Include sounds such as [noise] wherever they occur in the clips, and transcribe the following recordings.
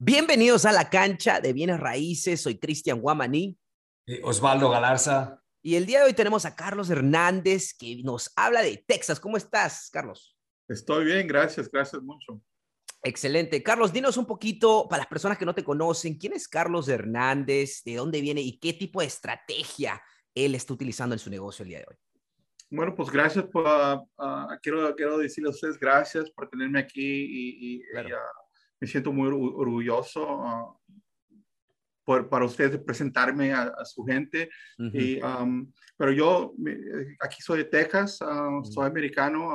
Bienvenidos a la cancha de bienes raíces. Soy Cristian Guamaní. Osvaldo Galarza. Y el día de hoy tenemos a Carlos Hernández que nos habla de Texas. ¿Cómo estás, Carlos? Estoy bien, gracias, gracias mucho. Excelente. Carlos, dinos un poquito para las personas que no te conocen, ¿quién es Carlos Hernández? ¿De dónde viene y qué tipo de estrategia él está utilizando en su negocio el día de hoy? Bueno, pues gracias por, uh, quiero, quiero decirle a ustedes gracias por tenerme aquí y, y, y uh, me siento muy orgulloso uh, por, para ustedes presentarme a, a su gente. Uh -huh. y, um, pero yo aquí soy de Texas, uh, uh -huh. soy americano,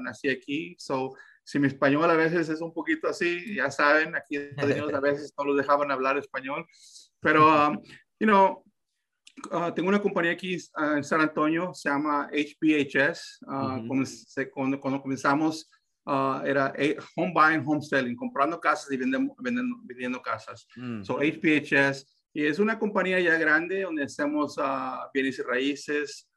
nací aquí, so, si mi español a veces es un poquito así, ya saben, aquí en Estados Unidos a veces no los dejaban hablar español, pero, um, you know, Uh, tengo una compañía aquí uh, en San Antonio, se llama HBHS. Uh, uh -huh. cuando, se, cuando, cuando, comenzamos era home buying, home selling, comprando casas y vendiendo, vendiendo, vendiendo casas. Mm. So HBHS, y es una compañía ya grande donde hacemos bienes y raíces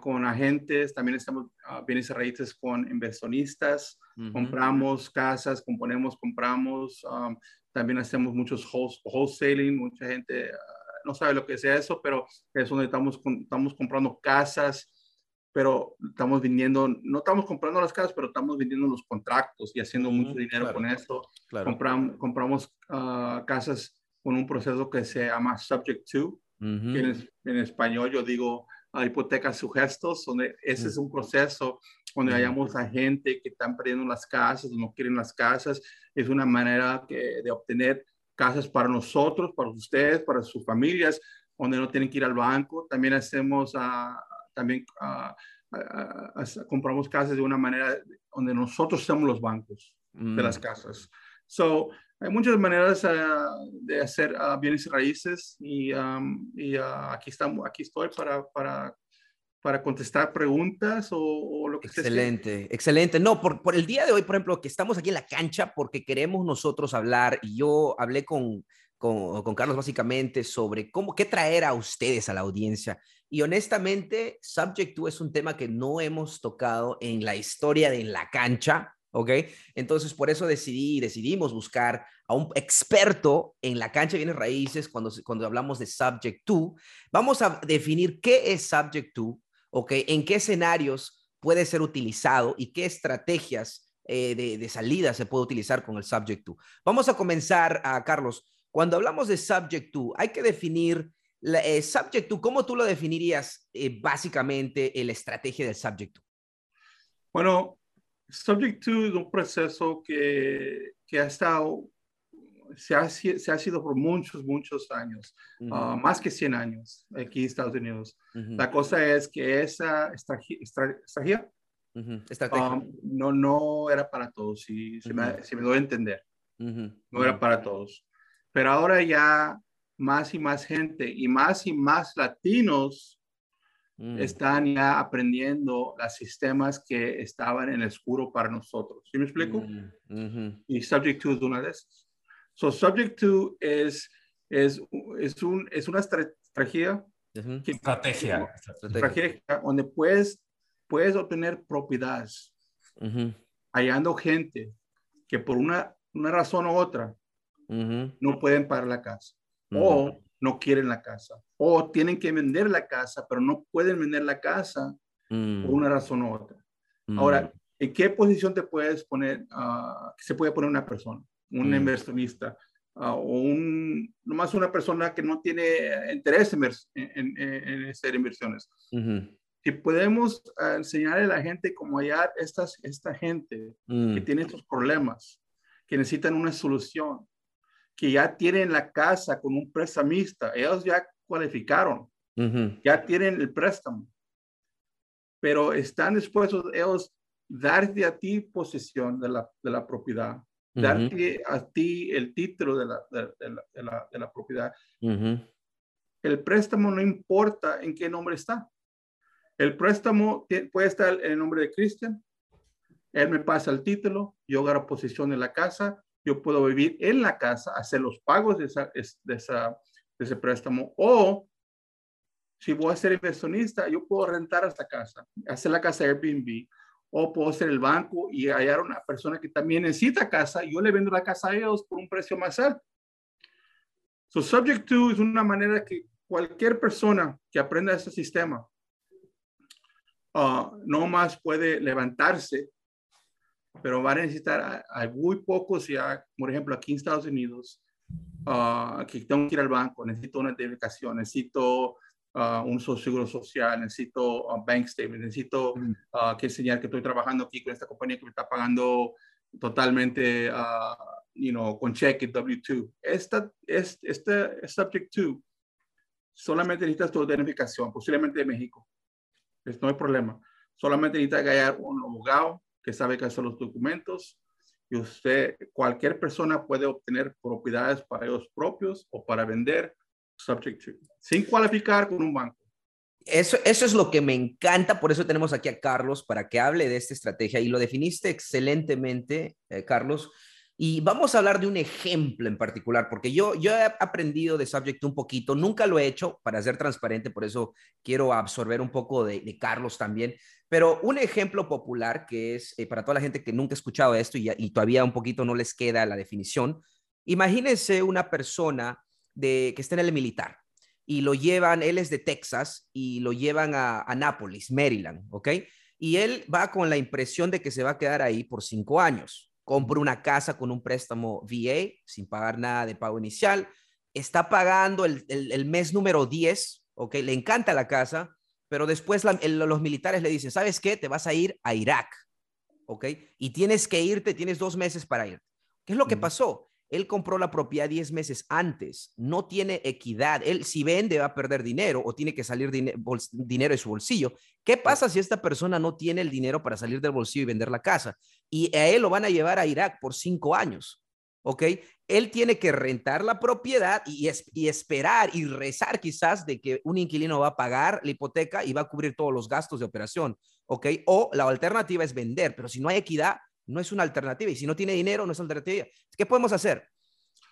con agentes, también hacemos bienes y raíces con inversionistas, uh -huh. compramos casas, componemos, compramos, um, también hacemos muchos wholesaling, mucha gente no sabe lo que sea eso, pero es donde estamos, estamos comprando casas, pero estamos vendiendo, no estamos comprando las casas, pero estamos vendiendo los contratos y haciendo mucho dinero claro, con eso. Claro. Compram, compramos uh, casas con un proceso que se llama Subject to, uh -huh. que en, en, español yo digo uh, hipotecas sugestos, donde ese -huh. es un proceso donde hallamos a gente que están perdiendo las casas, no quieren las casas, es una manera que, de obtener casas para nosotros, para ustedes, para sus familias, donde no tienen que ir al banco. También hacemos, uh, también uh, uh, compramos casas de una manera donde nosotros somos los bancos mm. de las casas. So, hay muchas maneras de hacer bienes y raíces y, um, y aquí, estamos, aquí estoy para, para para contestar preguntas o, o lo que. Excelente, excelente. No, por, por, el día de hoy, por ejemplo, que estamos aquí en la cancha porque queremos nosotros hablar, y yo hablé con, con, con, Carlos básicamente sobre cómo, qué traer a ustedes a la audiencia. Y honestamente, Subject to es un tema que no hemos tocado en la historia de en la cancha, ¿ok? Entonces, por eso decidí, decidimos buscar a un experto en la cancha de bienes raíces cuando, cuando hablamos de Subject to. Vamos a definir qué es Subject to, ¿ok? ¿En qué escenarios puede ser utilizado y qué estrategias eh, de, de, salida se puede utilizar con el subject to? Vamos a comenzar, a Carlos. Cuando hablamos de subject to, hay que definir la, eh, subject to, ¿cómo tú lo definirías eh, básicamente en la estrategia del subject to? Bueno, subject to es un proceso que, que ha estado se ha, se ha, sido por muchos, muchos años, uh -huh. uh, más que 100 años aquí en Estados Unidos. Uh -huh. La cosa es que esa estrategia uh -huh. um, no, no era para todos, si, si, me, si me doy a entender. No era para todos. Pero ahora ya más y más gente y más y más latinos mm. están ya aprendiendo los sistemas que estaban en el oscuro para nosotros. ¿Sí me explico? Mm. Y Subject to es una de esas. So subject to es, es, es, un, es una estrategia. Uh -huh. que, estrategia. estrategia. donde puedes, puedes obtener propiedades. Uh -huh. Hallando gente que por una, una razón u otra uh -huh. no pueden pagar la casa. O no quieren la casa. O tienen que vender la casa, pero no pueden vender la casa por una razón u otra. Ahora, ¿en qué posición te puedes poner? Uh, se puede poner una persona? un mm. inversionista uh, o un, nomás una persona que no tiene interés en, en, en hacer inversiones. Uh -huh. Si podemos uh, enseñarle a la gente cómo hallar estas, esta gente mm. que tiene estos problemas, que necesitan una solución, que ya tienen la casa con un prestamista, ellos ya cualificaron, uh -huh. ya tienen el préstamo, pero están dispuestos ellos darte a ti posesión de la, de la propiedad darte uh -huh. a ti el título de la, de, de la, de la, de la propiedad. Uh -huh. El préstamo no importa en qué nombre está. El préstamo puede estar en el nombre de Cristian. Él me pasa el título, yo agarro posición en la casa, yo puedo vivir en la casa, hacer los pagos de, esa, de, esa, de ese préstamo. O si voy a ser inversionista, yo puedo rentar esta casa, hacer la casa Airbnb o puedo ser el banco y hallar una persona que también necesita casa, yo le vendo la casa a ellos por un precio más alto. So, subject to es una manera que cualquier persona que aprenda este sistema uh, no más puede levantarse, pero va a necesitar, hay muy pocos ya, por ejemplo, aquí en Estados Unidos, uh, que tengo que ir al banco, necesito una identificación, necesito uh, un seguro social, necesito un bank statement, necesito que enseñar que estoy trabajando aquí con esta compañía que me está pagando totalmente, you know, con cheque W2. Esta, este, este subject to solamente necesitas tu identificación, posiblemente de México. no hay problema. Solamente necesitas hallar un abogado que sabe qué son los documentos y usted, cualquier persona puede obtener propiedades para ellos propios o para vender subject to, sin cualificar con un banco. Eso, eso es lo que me encanta, por eso tenemos aquí a Carlos para que hable de esta estrategia y lo definiste excelentemente, eh, Carlos. Y vamos a hablar de un ejemplo en particular, porque yo, yo he aprendido de Subject un poquito, nunca lo he hecho para ser transparente, por eso quiero absorber un poco de, Carlos también, pero un ejemplo popular que es eh, para toda la gente que nunca ha escuchado esto y, todavía un poquito no les queda la definición, imagínense una persona de, que está en el militar y lo llevan, él es de Texas y lo llevan a, a Nápoles, Maryland, ¿ok? Y él va con la impresión de que se va a quedar ahí por cinco años compra una casa con un préstamo VA sin pagar nada de pago inicial, está pagando el, mes número 10, ¿ok? Le encanta la casa, pero después los militares le dicen, ¿sabes qué? Te vas a ir a Irak, ¿ok? Y tienes que irte, tienes dos meses para ir. ¿Qué es lo que pasó? Él compró la propiedad 10 meses antes, no tiene equidad. Él si vende va a perder dinero o tiene que salir dinero de su bolsillo. ¿Qué pasa si esta persona no tiene el dinero para salir del bolsillo y vender la casa? Y a él lo van a llevar a Irak por cinco años. ¿Ok? Él tiene que rentar la propiedad y, y esperar y rezar quizás de que un inquilino va a pagar la hipoteca y va a cubrir todos los gastos de operación. ¿Ok? O la alternativa es vender, pero si no hay equidad, no es una alternativa. Y si no tiene dinero, no es alternativa. ¿Qué podemos hacer?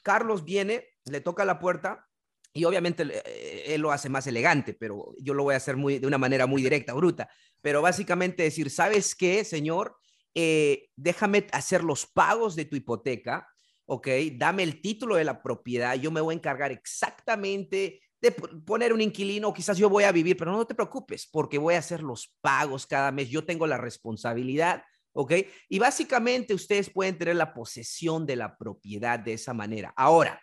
Carlos viene, le toca la puerta y obviamente eh, él lo hace más elegante, pero yo lo voy a hacer muy, de una manera muy directa, bruta. Pero básicamente decir, ¿sabes qué, señor? Eh, déjame hacer los pagos de tu hipoteca, ¿ok? Dame el título de la propiedad, yo me voy a encargar exactamente de poner un inquilino, quizás yo voy a vivir, pero no te preocupes, porque voy a hacer los pagos cada mes, yo tengo la responsabilidad ¿ok? Y básicamente ustedes pueden tener la posesión de la propiedad de esa manera. Ahora,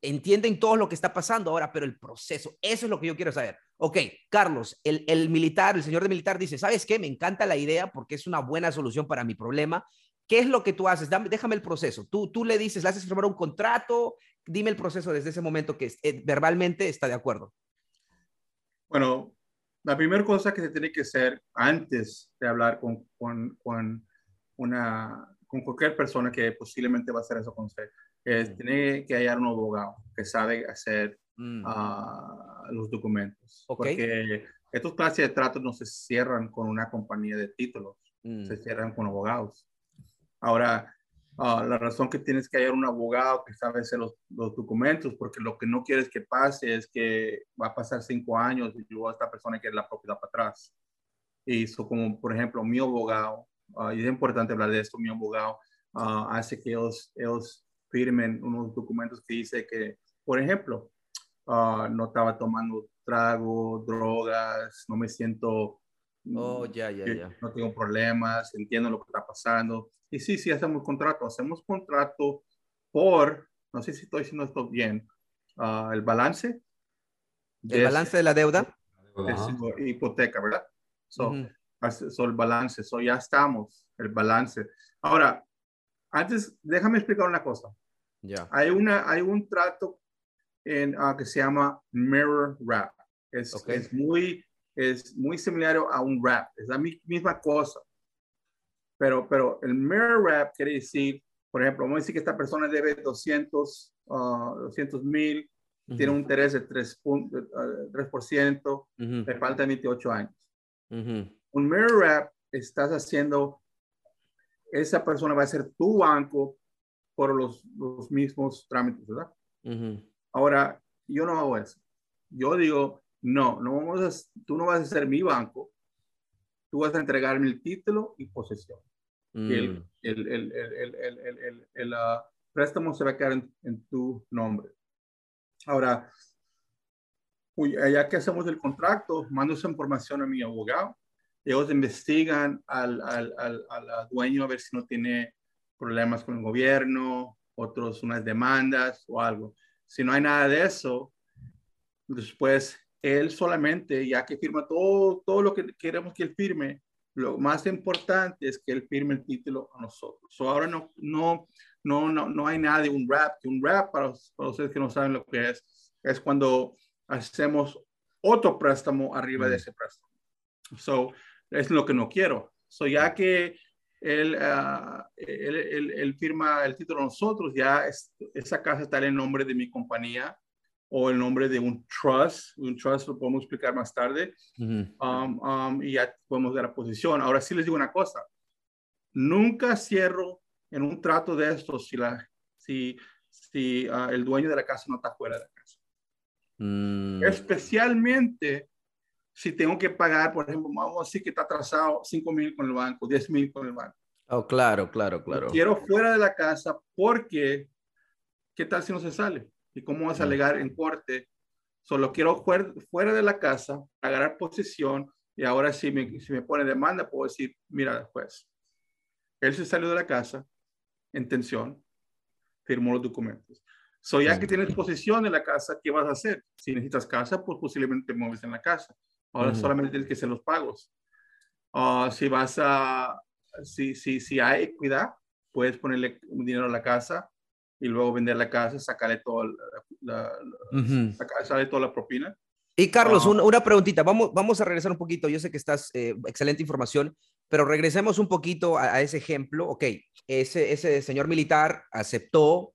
entienden todo lo que está pasando ahora, pero el proceso, eso es lo que yo quiero saber. Ok, Carlos, el, el militar, el señor de militar dice, ¿sabes qué? Me encanta la idea porque es una buena solución para mi problema. ¿Qué es lo que tú haces? déjame el proceso. Tú, tú le dices, le haces firmar un contrato, dime el proceso desde ese momento que eh, verbalmente está de acuerdo. Bueno, la primera cosa que se tiene que hacer antes de hablar con, con, con, una, con cualquier persona que posiblemente va a hacer eso con usted es mm. tener que hallar un abogado que sabe hacer mm. ah, los documentos. Porque estos clases de tratos no se cierran con una compañía de títulos, mm. se cierran con abogados. Ahora, Ah, la razón que tienes que hallar un abogado que sabe hacer los, los, documentos, porque lo que no quieres que pase es que va a pasar cinco años y luego esta persona quiere la propiedad para atrás. Y eso como, por ejemplo, mi abogado, uh, y es importante hablar de esto, mi abogado uh, hace que ellos, ellos firmen unos documentos que dice que, por ejemplo, no estaba tomando trago, drogas, no me siento Oh, ya, ya, ya. No tengo problemas, entiendo lo que está pasando. Y sí, sí, hacemos contrato. Hacemos contrato por, no sé si estoy diciendo esto bien, ah, el balance. ¿El balance de la deuda? De hipoteca, ¿verdad? So, el balance, so ya estamos, el balance. Ahora, antes, déjame explicar una cosa. Ya. Hay, una, hay un trato en, uh, que se llama Mirror Wrap. Es, es muy es muy similar a un rap, es la misma cosa. Pero, pero el mirror rap quiere decir, por ejemplo, vamos a decir que esta persona debe 200 200 ah, mil, tiene un interés de 3%, 3% le faltan 28 años. Un mirror rap estás haciendo, esa persona va a ser tu banco por los, los mismos trámites, ¿verdad? Ahora, yo no hago eso. Yo digo, no, no vamos a, tú no vas a ser mi banco, tú vas a entregarme el título y posesión. El, mm. el, el, el, el, préstamo se va a quedar en, tu nombre. Ahora, ya que hacemos el contrato, mando esa información a mi abogado. Ellos investigan al, al, al, al dueño a ver si no tiene problemas con el gobierno, otros unas demandas o algo. Si no hay nada de eso, después él solamente, ya que firma todo, todo lo que queremos que él firme, lo más importante es que él firme el título a nosotros. ahora no, no, no, no, no hay nada de un rap. Un rap, para, para ustedes que no saben lo que es, es cuando hacemos otro préstamo arriba de mm. ese préstamo. So, es lo que no quiero. So, ya que él, uh, él, él, firma el título a nosotros, ya esa casa está en el nombre de mi compañía o el nombre de un trust. Un trust lo podemos explicar más tarde. um, um, y ya podemos dar la posición. Ahora sí les digo una cosa. Nunca cierro en un trato de estos si, la, si, si uh, el dueño de la casa no está fuera de la casa. Mm. Especialmente si tengo que pagar, por ejemplo, vamos a decir que está atrasado 5 mil con el banco, 10 mil con el banco. Oh, claro, claro, claro. quiero fuera de la casa porque, ¿qué tal si no se sale? ¿Y cómo vas a alegar en corte? Solo quiero fuera, de la casa, agarrar posición y ahora si me, si me pone demanda, puedo decir, mira, pues, él se salió de la casa en tensión, firmó los documentos. So, ya que tienes posición en la casa, ¿qué vas a hacer? Si necesitas casa, pues posiblemente te mueves en la casa. Ahora solamente tienes que hacer los pagos. Uh, si vas a, si, si, si hay equidad, puedes ponerle un dinero a la casa y luego vender la casa, sacarle todo la, sacarle toda la propina. Y Carlos, una, una, preguntita, vamos, vamos a regresar un poquito, yo sé que estás, eh, excelente información, pero regresemos un poquito a, a, ese ejemplo, ok, ese, ese señor militar aceptó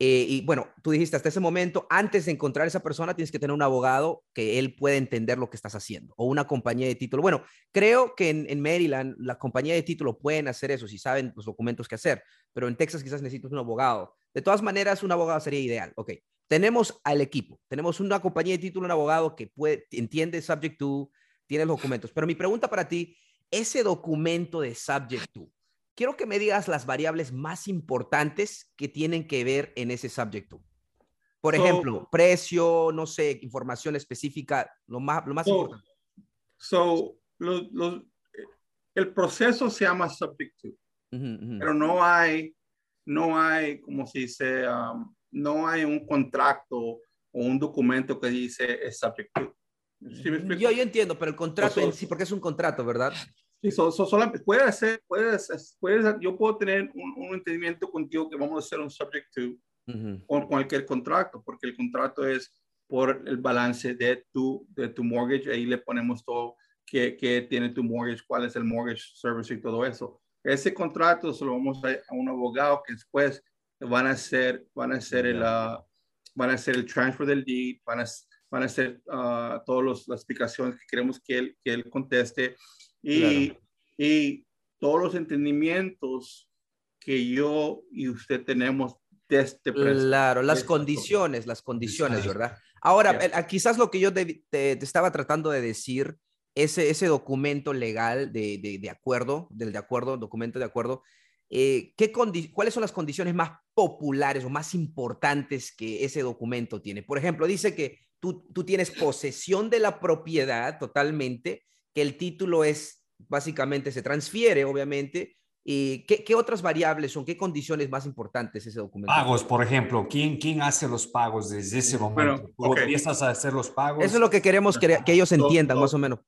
eh, y bueno, tú dijiste hasta ese momento, antes de encontrar a esa persona, tienes que tener un abogado que él pueda entender lo que estás haciendo o una compañía de título. Bueno, creo que en, Maryland la compañía de título pueden hacer eso si saben los documentos que hacer, pero en Texas quizás necesitas un abogado. De todas maneras, un abogado sería ideal. Ok, tenemos al equipo, tenemos una compañía de título, un abogado que puede, entiende subject to, tiene los documentos. Pero mi pregunta para ti, ese documento de subject to, quiero que me digas las variables más importantes que tienen que ver en ese subject Por ejemplo, precio, no sé, información específica, lo más, lo más importante. So, el proceso se llama subject to, pero no hay, no hay, como se dice, um, no hay un contrato o un documento que dice es subject to. yo, yo entiendo, pero el contrato en sí, porque es un contrato, ¿verdad? Sí, solamente, puede hacer, puedes, puedes, yo puedo tener un, entendimiento contigo que vamos a hacer un subject to con cualquier contrato, porque el contrato es por el balance de tu, de tu mortgage, ahí le ponemos todo que, que tiene tu mortgage, cuál es el mortgage service y todo eso. Ese contrato se lo vamos a, a un abogado que después van a hacer, van a hacer el, uh, van a hacer el transfer del deed, van a, van a hacer uh, todas las explicaciones que queremos que él, que él conteste. Y, y todos los entendimientos que yo y usted tenemos de este Claro, las condiciones, las condiciones, ¿verdad? Ahora, quizás lo que yo te, estaba tratando de decir, ese, ese documento legal de, de, de acuerdo, del de acuerdo, documento de acuerdo, eh, ¿qué ¿cuáles son las condiciones más populares o más importantes que ese documento tiene? Por ejemplo, dice que tú, tú tienes posesión de la propiedad totalmente que el título es, básicamente se transfiere, obviamente. ¿Y qué, otras variables son? ¿Qué condiciones más importantes ese documento? Pagos, por ejemplo. ¿Quién, quién hace los pagos desde ese momento? Bueno, empiezas a hacer los pagos? Eso es lo que queremos que, que ellos entiendan, más o menos.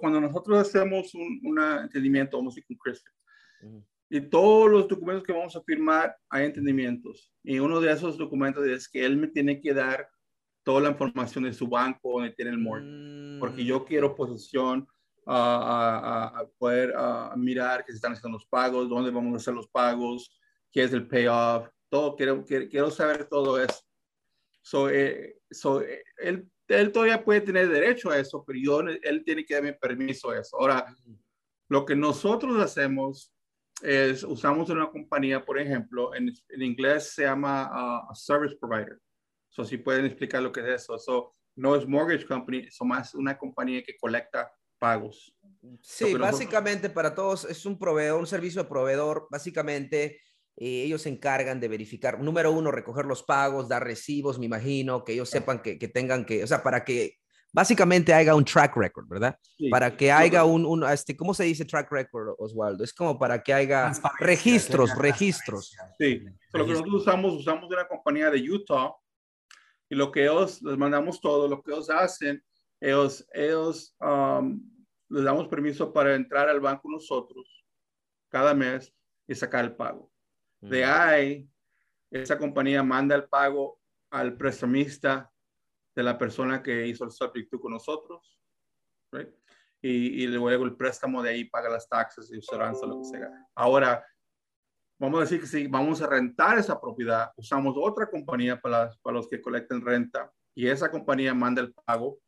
Cuando nosotros hacemos un entendimiento, vamos a decir con y todos los documentos que vamos a firmar hay entendimientos. Y uno de esos documentos es que él me tiene que dar toda la información de su banco donde tiene el mortgage, porque yo quiero mm. posesión a, poder mirar que se están haciendo los pagos, dónde vamos a hacer los pagos, qué es el payoff, todo, quiero, quiero, saber todo eso. So, eh, so, eh, él, él, todavía puede tener derecho a eso, pero yo, él tiene que darme permiso a eso. Ahora, lo que nosotros hacemos es, usamos una compañía, por ejemplo, en, en inglés se llama uh, Service Provider. So, si pueden explicar lo que es eso. So, no es mortgage company, es más una compañía que colecta pagos. Sí, básicamente para todos es un proveedor, un servicio de proveedor, básicamente eh, ellos se encargan de verificar, número uno, recoger los pagos, dar recibos, me imagino, que ellos sepan que, que tengan que, o sea, para que básicamente haya un track record, ¿verdad? para que haya un, un, este, ¿cómo se dice track record, Oswaldo? Es como para que haya registros, registros. Sí, lo que nosotros usamos, usamos de una compañía de Utah y lo que ellos, les mandamos todo, lo que ellos hacen, ellos, ellos um, les damos permiso para entrar al banco nosotros cada mes y sacar el pago. De ahí, esa compañía manda el pago al prestamista de la persona que hizo el subject con nosotros, y, y, luego el préstamo de ahí paga las taxas y insurance, lo que sea. Ahora, vamos a decir que si vamos a rentar esa propiedad, usamos otra compañía para, para los que colecten renta y esa compañía manda el pago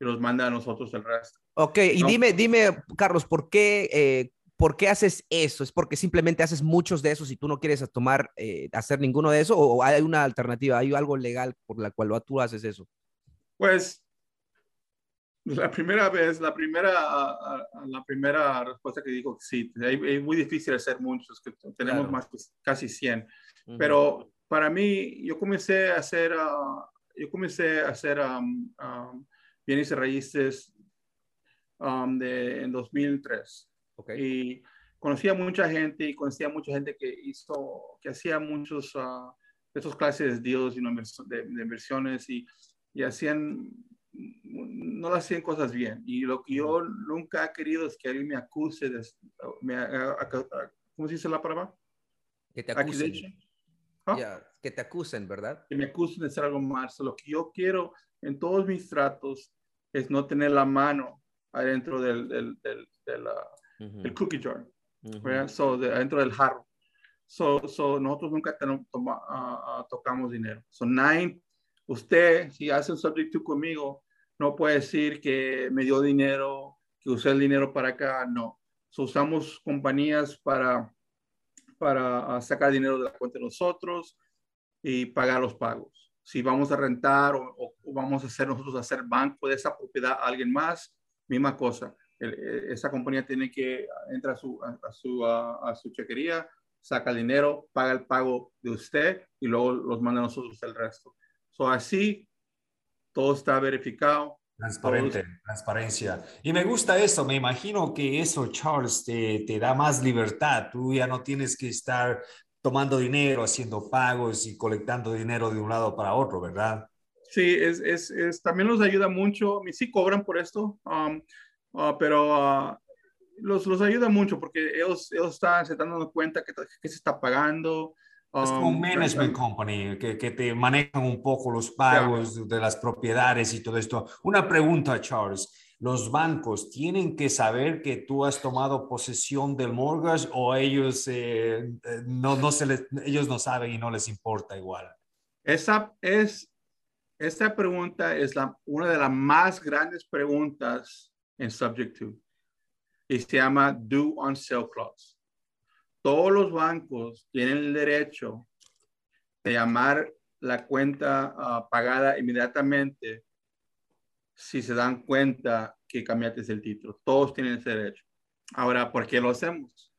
y los manda a nosotros el resto. Ok, y dime, dime, Carlos, ¿por qué eh, ¿por qué haces eso? ¿Es porque simplemente haces muchos de esos y tú no quieres tomar, eh, hacer ninguno de eso? ¿O hay una alternativa? ¿Hay algo legal por la cual tú haces eso? Pues la primera vez, la primera, la primera respuesta que dijo que sí, es muy difícil hacer muchos, que tenemos más, pues, casi 100. Pero para mí, yo comencé a hacer, uh, yo comencé a hacer um, um, bienes y raíces um, de, en 2003. Y conocía mucha gente y conocía mucha gente que hizo, que hacía muchos uh, esos clases de deals y de, de, inversiones y, y hacían, no hacían cosas bien. Y lo que yo nunca he querido es que alguien me acuse de, me, ¿cómo se dice la palabra? Que te acusen. ¿Ah? que te acusen, ¿verdad? Que me acusen de hacer algo mal. lo que yo quiero en todos mis tratos es no tener la mano adentro del, del, del, de la, el cookie jar, so, dentro del jarro. So, so nosotros nunca toma, uh, tocamos dinero. So, nine, usted, si hace un subject to conmigo, no puede decir que me dio dinero, que usé el dinero para acá, no. So, usamos compañías para, para sacar dinero de la cuenta de nosotros y pagar los pagos. Si vamos a rentar o, o vamos a hacer nosotros hacer banco de esa propiedad a alguien más, misma cosa eh, esa compañía tiene que entrar a su, a, su, a, su chequería, saca el dinero, paga el pago de usted y luego los manda a nosotros el resto. So, así todo está verificado. Transparente, transparencia. Y me gusta eso, me imagino que eso, Charles, te, te da más libertad. Tú ya no tienes que estar tomando dinero, haciendo pagos y colectando dinero de un lado para otro, ¿verdad? Sí, es, es, es también nos ayuda mucho. Sí cobran por esto. Um, Ah, pero ah, los, los ayuda mucho porque ellos, ellos están, se están dando cuenta que, que se está pagando. es como un um, management company que, que, te manejan un poco los pagos de las propiedades y todo esto. Una pregunta, Charles. ¿Los bancos tienen que saber que tú has tomado posesión del mortgage o ellos, eh, eh, no, no se les, ellos no saben y no les importa igual? Esa es, esta pregunta es la, una de las más grandes preguntas en Subject to. Y se llama Due on Sale Clause. Todos los bancos tienen el derecho de llamar la cuenta ah, pagada inmediatamente si se dan cuenta que cambiaste el título. Todos tienen ese derecho. Ahora, ¿por qué lo hacemos?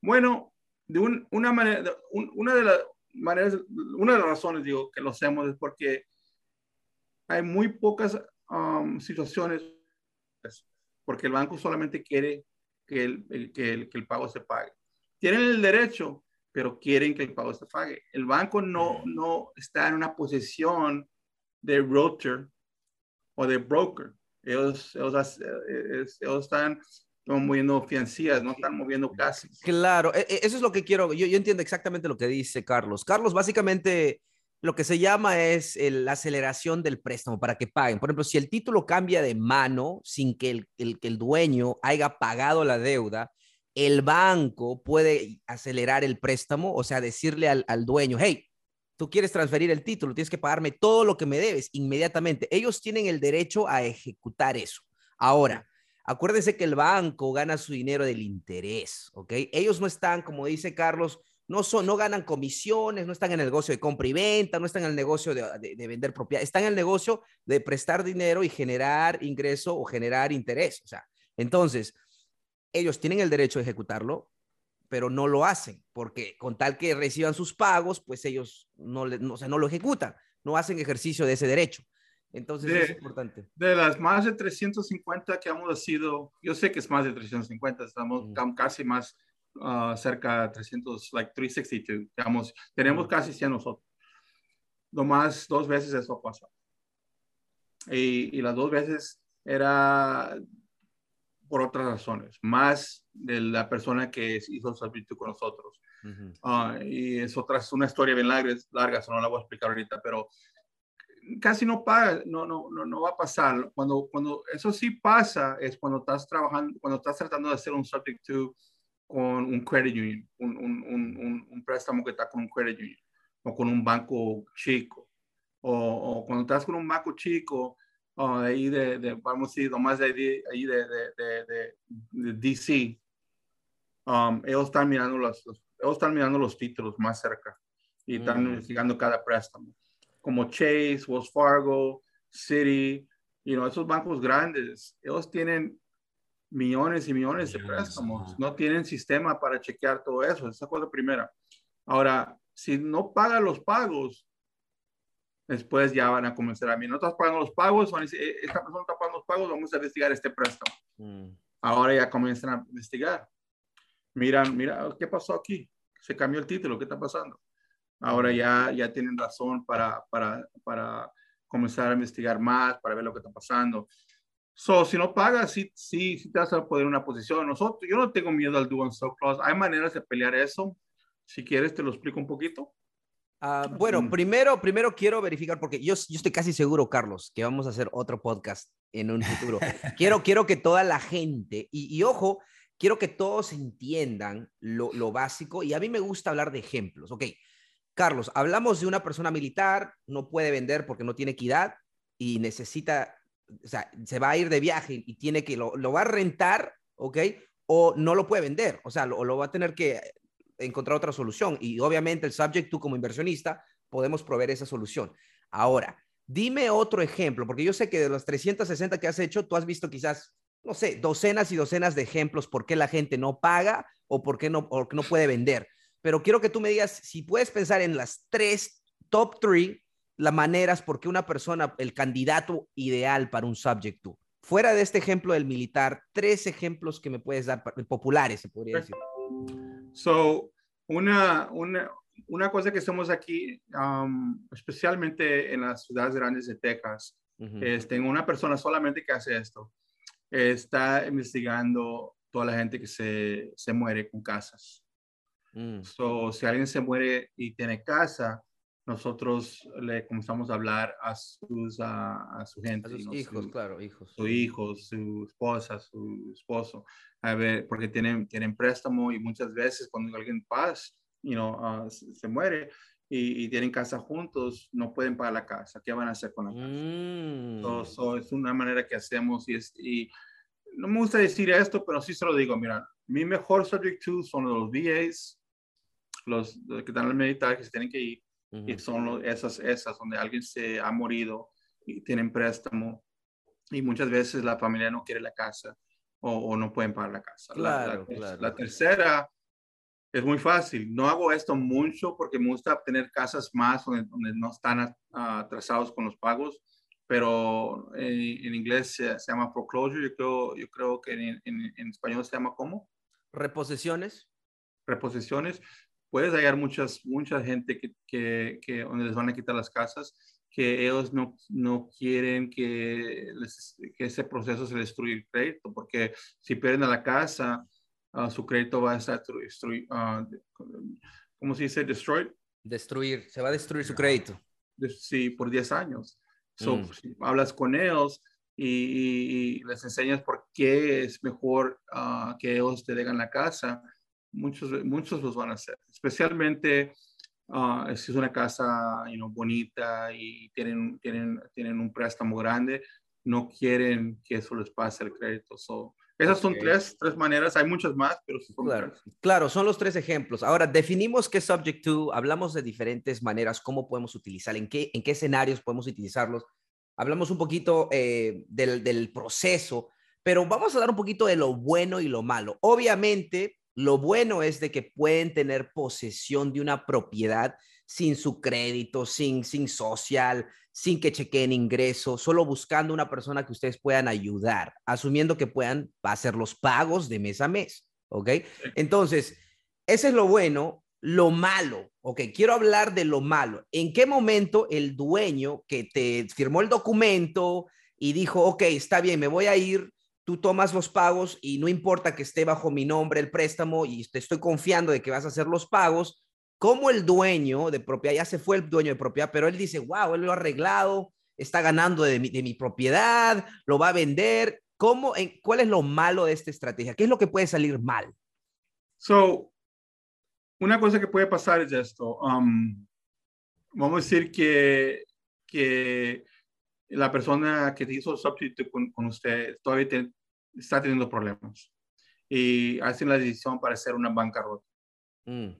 Bueno, de una manera, una de las maneras, una de las razones digo que lo hacemos es porque hay muy pocas um, situaciones porque el banco solamente quiere que el, que el, pago se pague. Tienen el derecho, pero quieren que el pago se pague. El banco no, no está en una posición de router o de broker. Ellos, ellos, ellos están moviendo fiancías, no están moviendo casas. Claro, e, e, eso es lo que quiero. Yo, yo entiendo exactamente lo que dice Carlos. Carlos básicamente lo que se llama es la aceleración del préstamo para que paguen. Por ejemplo, si el título cambia de mano sin que el, el, el dueño haya pagado la deuda, el banco puede acelerar el préstamo, o sea, decirle al, al dueño, hey, tú quieres transferir el título, tienes que pagarme todo lo que me debes inmediatamente. Ellos tienen el derecho a ejecutar eso. Ahora, acuérdense que el banco gana su dinero del interés, ¿ok? Ellos no están, como dice Carlos, no, son, no ganan comisiones, no están en el negocio de compra y venta, no están en el negocio de, vender propiedad, están en el negocio de prestar dinero y generar ingreso o generar interés. O sea, entonces, ellos tienen el derecho de ejecutarlo, pero no lo hacen, porque con tal que reciban sus pagos, pues ellos no, no, o sea, no lo ejecutan, no hacen ejercicio de ese derecho. Entonces es importante. De las más de 350 que hemos sido, yo sé que es más de 350, estamos casi más uh, cerca de 300, like 362, digamos, tenemos casi 100 nosotros. Nomás dos veces eso pasó. Y, y las dos veces era por otras razones, más de la persona que hizo el servicio con nosotros. Ah, y es otra, es una historia bien larga, larga, no la voy a explicar ahorita, pero casi no paga, no, no, no, no va a pasar. Cuando, cuando eso sí pasa es cuando estás trabajando, cuando estás tratando de hacer un subject to con un credit union, un, un, un, un préstamo que está con un credit union o con un banco chico. O, o cuando estás con un banco chico, uh, ahí de, de, vamos a decir, nomás de ahí de, de, de, DC, um, ellos están mirando los, ellos están mirando los títulos más cerca y están mm. investigando cada préstamo. Como Chase, Wells Fargo, City, you know, esos bancos grandes, ellos tienen millones y millones de préstamos, no tienen sistema para chequear todo eso, esa cosa primera. Ahora, si no paga los pagos, después ya van a comenzar a mí, no estás pagando los pagos, van a decir, eh, esta persona está pagando los pagos, vamos a investigar este préstamo. Mm. Ahora ya comienzan a investigar. Miran, mira, ¿qué pasó aquí? Se cambió el título, ¿qué está pasando? Ahora ya, ya tienen razón para, para, para comenzar a investigar más, para ver lo que está pasando. So, si no pagas, sí, sí, sí te vas a poder una posición. Nosotros, yo no tengo miedo al do and so clause. Hay maneras de pelear eso. Si quieres, te lo explico un poquito. Ah, bueno, primero, primero quiero verificar, porque yo, yo estoy casi seguro, Carlos, que vamos a hacer otro podcast en un futuro. [laughs] quiero, quiero que toda la gente, y, ojo, quiero que todos entiendan lo, lo, básico, y a mí me gusta hablar de ejemplos. Ok, Carlos, hablamos de una persona militar, no puede vender porque no tiene equidad y necesita, o sea, se va a ir de viaje y tiene que, lo, lo va a rentar, ok, o no lo puede vender, o sea, lo, lo va a tener que encontrar otra solución. Y obviamente el subject, tú como inversionista, podemos proveer esa solución. Ahora, dime otro ejemplo, porque yo sé que de los 360 que has hecho, tú has visto quizás, no sé, docenas y docenas de ejemplos por qué la gente no paga o por qué no, o no puede vender. Pero quiero que tú me digas si puedes pensar en las tres, top three, las maneras por qué una persona, el candidato ideal para un subject. Fuera de este ejemplo del militar, tres ejemplos que me puedes dar, populares, se podría decir. So, una, una, una cosa que estamos aquí, um, especialmente en las ciudades grandes de Texas, es, tengo una persona solamente que hace esto. Está investigando toda la gente que se, se muere con casas. Mm. So, si alguien se muere y tiene casa, nosotros le comenzamos a hablar a sus a, su gente, a sus hijos, claro, hijos, su hijo, su esposa, su esposo, a ver, porque tienen tienen préstamo y muchas veces cuando alguien pasa, you know, uh, se, muere y, tienen casa juntos, no pueden pagar la casa. ¿Qué van a hacer con la casa? Mm. es una manera que hacemos y, es, y no me gusta decir esto, pero sí se lo digo. Mira, mi mejor subject to son los VAs, los, los que están al militar que se tienen que ir y son esas, esas donde alguien se ha morido y tienen préstamo y muchas veces la familia no quiere la casa o, no pueden pagar la casa. la, la, tercera es muy fácil. No hago esto mucho porque me gusta tener casas más donde, no están atrasados con los pagos, pero en, inglés se, llama foreclosure. Yo creo, yo creo que en, en, en español se llama ¿cómo? Reposiciones. Reposiciones puedes hallar muchas, mucha gente que, que, que, donde les van a quitar las casas, que ellos no, no quieren que, que ese proceso se destruya el crédito, porque si pierden la casa, uh, su crédito va a estar destruido, uh, ¿cómo se dice? Destroyed. Destruir, se va a destruir su crédito. Sí, por 10 años. So, mm. si hablas con ellos y, y, les enseñas por qué es mejor uh, que ellos te dejan la casa, muchos, muchos los van a hacer, especialmente uh, si es una casa you know, bonita y tienen, tienen, tienen un préstamo grande, no quieren que eso les pase el crédito. So, esas son tres, tres maneras, hay muchas más, pero son claro, claro, son los tres ejemplos. Ahora, definimos qué subject to, hablamos de diferentes maneras, cómo podemos utilizar, en qué, en qué escenarios podemos utilizarlos. Hablamos un poquito eh, del, del proceso, pero vamos a dar un poquito de lo bueno y lo malo. Obviamente, Lo bueno es de que pueden tener posesión de una propiedad sin su crédito, sin, sin social, sin que chequeen ingresos, solo buscando una persona que ustedes puedan ayudar, asumiendo que puedan hacer los pagos de mes a mes. ¿Ok? Entonces, ese es lo bueno. Lo malo, ok, quiero hablar de lo malo. ¿En qué momento el dueño que te firmó el documento y dijo, ok, está bien, me voy a ir, tú tomas los pagos y no importa que esté bajo mi nombre el préstamo y te estoy confiando de que vas a hacer los pagos, como el dueño de propiedad, ya se fue el dueño de propiedad, pero él dice, wow, él lo ha arreglado, está ganando de mi, de mi propiedad, lo va a vender. ¿Cómo, en, ¿Cuál es lo malo de esta estrategia? ¿Qué es lo que puede salir mal? So, una cosa que puede pasar es esto. Um, vamos a decir que, que la persona que te hizo el substituto con, con usted todavía te, está teniendo problemas y hacen la decisión para hacer una bancarrota. Mm.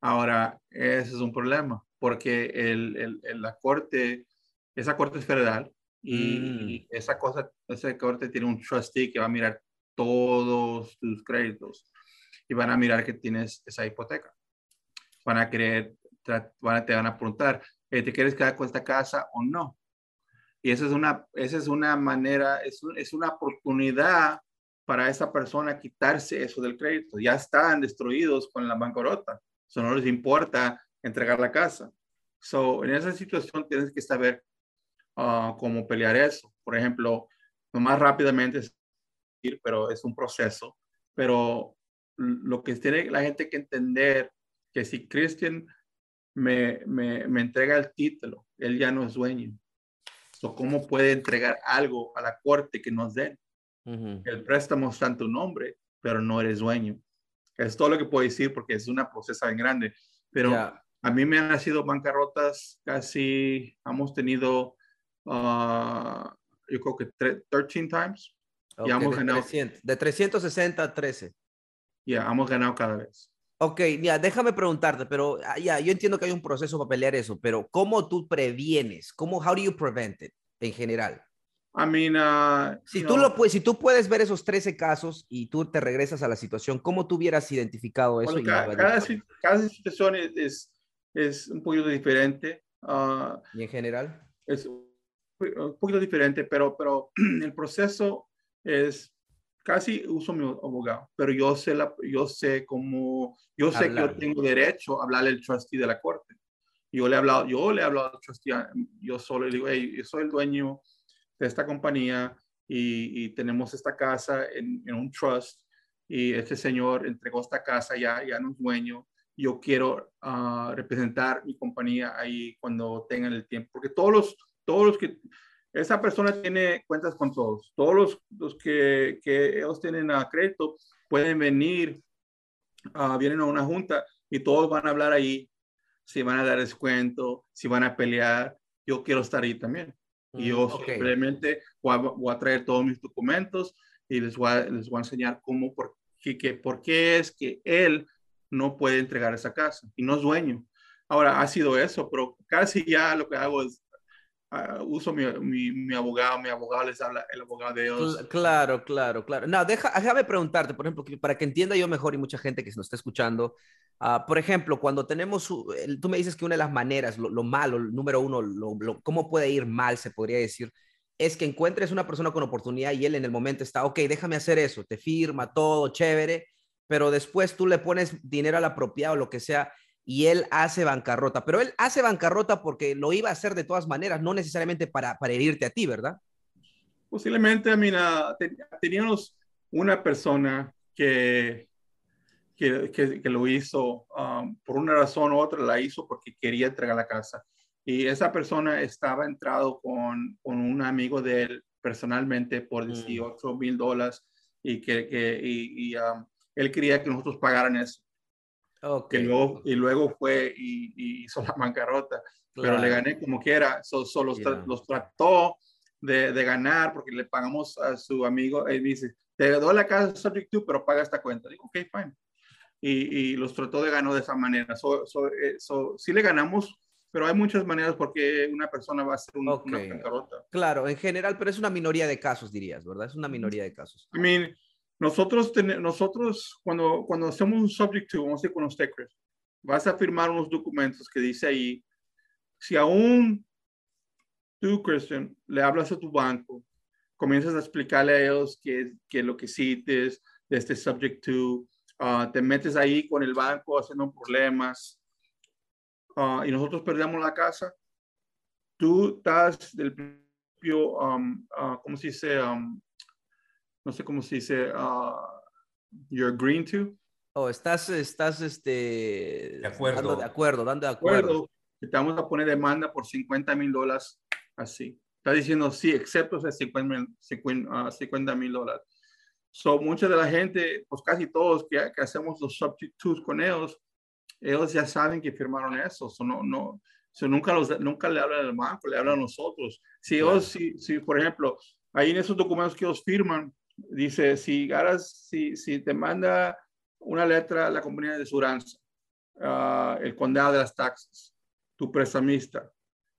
Ahora, ese es un problema, porque el, el, la corte, esa corte es federal y, mm. esa cosa, esa corte tiene un trustee que va a mirar todos tus créditos y van a mirar que tienes esa hipoteca. Van a querer, van a, te van a preguntar, eh, ¿te quieres quedar con esta casa o no? Y esa es una, esa es una manera, es, es una oportunidad para esa persona quitarse eso del crédito. Ya están destruidos con la bancarrota. So, no les importa entregar la casa. So, en esa situación tienes que saber uh, cómo pelear eso. Por ejemplo, lo más rápidamente es pero es un proceso. Pero lo que tiene la gente que entender que si Christian me, me, me entrega el título, él ya no es dueño. So, ¿Cómo puede entregar algo a la corte que nos den? El préstamo está en tu nombre, pero no eres dueño. Es todo lo que puedo decir porque es una procesa bien grande. Pero a mí me han nacido bancarrotas casi, hemos tenido, uh, yo creo que 13 times. y hemos de, ganado, 300, de 360 a 13. Ya, hemos ganado cada vez. Ok, ya, déjame preguntarte, pero ah, ya, yo entiendo que hay un proceso para pelear eso, pero ¿cómo tú previenes? ¿Cómo, how do you prevent it en general? I mean, uh, si, tú lo, si tú puedes ver esos 13 casos y tú te regresas a la situación, ¿cómo tú hubieras identificado eso? cada, cada, situación es, es, un poquito diferente. Uh, ¿Y en general? Es un poquito diferente, pero, pero [clears throat] el proceso es casi uso mi abogado, pero yo sé, la, yo sé cómo, yo sé que yo tengo derecho a hablarle al trustee de la corte. Yo le he hablado, yo le he hablado al trustee, yo solo le digo, hey, yo soy el dueño de esta compañía y, tenemos esta casa en, un trust y este señor entregó esta casa ya, ya no es dueño. Yo quiero ah, representar mi compañía ahí cuando tengan el tiempo, porque todos los, todos los que, esa persona tiene cuentas con todos, todos los, los que, que ellos tienen a crédito pueden venir, uh, vienen a una junta y todos van a hablar ahí, si van a dar descuento, si van a pelear, yo quiero estar ahí también. Y yo simplemente voy a, traer todos mis documentos y les voy a, les voy a enseñar cómo, por qué, por qué es que él no puede entregar esa casa y no es dueño. Ahora, ha sido eso, pero casi ya lo que hago es uh, uso mi, mi, abogado, mi abogado les habla, el abogado de ellos. Claro, claro, claro. No, deja, déjame preguntarte, por ejemplo, para que entienda yo mejor y mucha gente que se nos está escuchando, Uh, por ejemplo, cuando tenemos, tú me dices que una de las maneras, lo, lo malo, número uno, lo, cómo puede ir mal, se podría decir, es que encuentres una persona con oportunidad y él en el momento está, ok, déjame hacer eso, te firma todo, chévere, pero después tú le pones dinero a la propiedad o lo que sea y él hace bancarrota. Pero él hace bancarrota porque lo iba a hacer de todas maneras, no necesariamente para, para herirte a ti, ¿verdad? Posiblemente, mira, teníamos una persona que que, que, lo hizo um, por una razón u otra, la hizo porque quería entregar la casa. Y esa persona estaba entrado con, con un amigo de él personalmente por 18 mm. mil dólares y que, que y, um, él quería que nosotros pagaran eso. Okay. luego, y luego fue y, hizo la bancarrota, pero le gané como quiera. solo los, trató de, de, ganar porque le pagamos a su amigo. Él dice, te doy la casa subject to, pero paga esta cuenta. Digo, ok, fine y, los trató de ganar de esa manera. So, eh, sí le ganamos, pero hay muchas maneras porque una persona va a ser una bancarrota. Claro, en general, pero es una minoría de casos, dirías, ¿verdad? Es una minoría de casos. I mean, Nosotros, nosotros cuando, cuando hacemos un subject to, vamos a decir con los Chris, vas a firmar unos documentos que dice ahí, si aún tú, Christian, le hablas a tu banco, comienzas a explicarle a ellos qué es lo que cites de este subject to, ah, te metes ahí con el banco haciendo problemas ah, y nosotros perdemos la casa, tú estás del principio, um, uh, ¿cómo se dice? Um, no sé cómo se dice, uh, you're agreeing to. Oh, estás, estás, este, de acuerdo. Dando de acuerdo, dando de acuerdo. Te vamos a poner demanda por 50 mil dólares así. Está diciendo sí, excepto ese 50 mil dólares. So, mucha de la gente, pues casi todos que, que hacemos los substitutos con ellos, ellos ya saben que firmaron eso. So, no, no, nunca, los, nunca le hablan al banco, le hablan a nosotros. Si ellos, si, si, por ejemplo, ahí en esos documentos que ellos firman, dice, si, garas, si, si te manda una letra la compañía de seguranza, uh, el condado de las taxas, tu prestamista,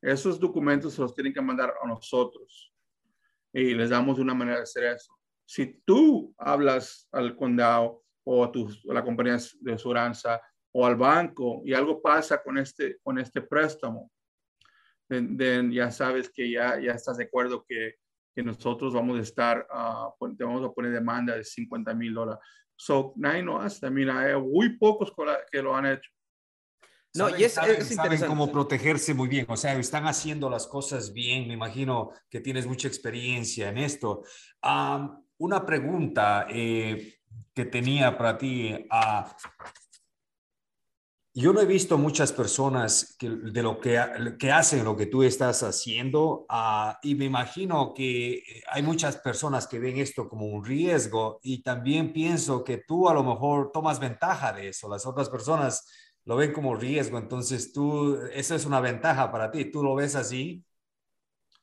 esos documentos se los tienen que mandar a nosotros y les damos una manera de hacer eso. Si tú hablas al condado o a, tu, a la compañía de seguranza o al banco y algo pasa con este, con este préstamo, then, ya sabes que ya, ya estás de acuerdo que, que nosotros vamos a estar, uh, vamos a poner demanda de 50 mil dólares. So, nadie no hace. Mira, hay muy pocos que lo han hecho. No, saben, y es, saben, es saben cómo protegerse muy bien, o sea, están haciendo las cosas bien, me imagino que tienes mucha experiencia en esto. Um, una pregunta eh, que tenía para ti, uh, yo no he visto muchas personas que, de lo que, que hacen lo que tú estás haciendo uh, y me imagino que hay muchas personas que ven esto como un riesgo y también pienso que tú a lo mejor tomas ventaja de eso. Las otras personas lo ven como riesgo, entonces tú, eso es una ventaja para ti. ¿Tú lo ves así?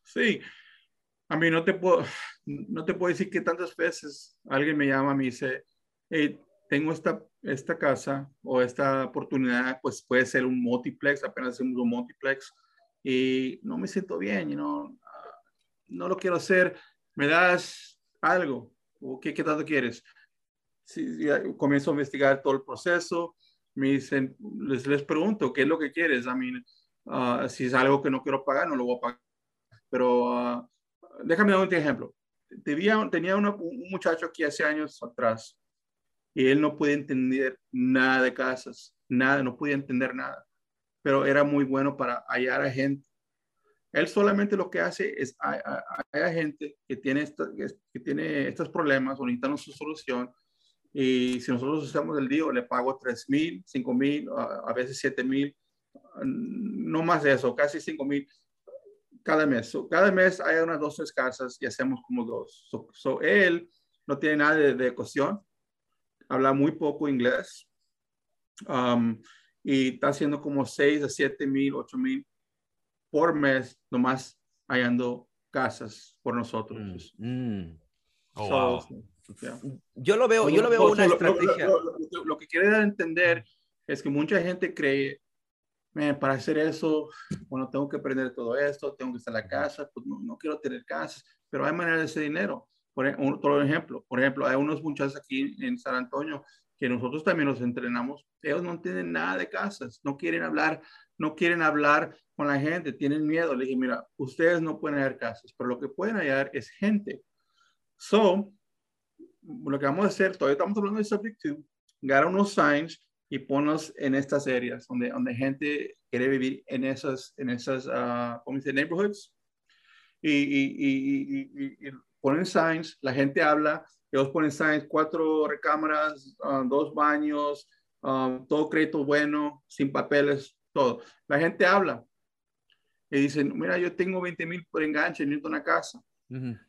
Sí. A mí no te puedo, no te puedo decir que tantas veces alguien me llama y me dice, hey, tengo esta, esta casa o esta oportunidad, pues puede ser un multiplex, apenas hacemos un multiplex y no me siento bien, you know, no lo quiero hacer, me das algo, o qué, qué tanto quieres. Si, comienzo a investigar todo el proceso, me dicen, les, les pregunto, ¿qué es lo que quieres? A mí, uh, si es algo que no quiero pagar, no lo voy a pagar. Pero uh, déjame dar un ejemplo. Tenía, tenía un muchacho aquí hace años atrás y él no podía entender nada de casas, nada, no podía entender nada, pero era muy bueno para hallar a gente. Él solamente lo que hace es hay, gente que tiene, que tiene estos problemas o necesitan su solución y si nosotros usamos el día, le pago 3 mil, 5 mil, a veces 7 mil, no más de eso, casi 5 mil cada mes. cada mes hay unas dos tres casas y hacemos como dos. So, él no tiene nada de, de cuestión, habla muy poco inglés um, y está haciendo como 6 a 7 mil, 8 mil por mes, nomás hallando casas por nosotros. Mm, mm. Oh, yo lo veo, yo lo veo una estrategia. Lo, que quiere dar a entender es que mucha gente cree, para hacer eso, bueno, tengo que aprender todo esto, tengo que estar en la casa, pues no, no quiero tener casas, pero hay manera de hacer dinero. Por otro ejemplo, por ejemplo, hay unos muchachos aquí en San Antonio que nosotros también los entrenamos, ellos no tienen nada de casas, no quieren hablar, no quieren hablar con la gente, tienen miedo. Le dije, mira, ustedes no pueden hallar casas, pero lo que pueden hallar es gente. So, lo que vamos a hacer, todavía estamos hablando de subject to, agarra unos signs y ponlos en estas áreas donde, donde gente quiere vivir en esas, en esas, uh, ¿cómo dice? Neighborhoods. Y, y, y, y, ponen signs, la gente habla, ellos ponen signs, cuatro recámaras, ah, dos baños, ah, todo crédito bueno, sin papeles, todo. La gente habla y dicen, mira, yo tengo 20 mil por enganche, necesito una casa.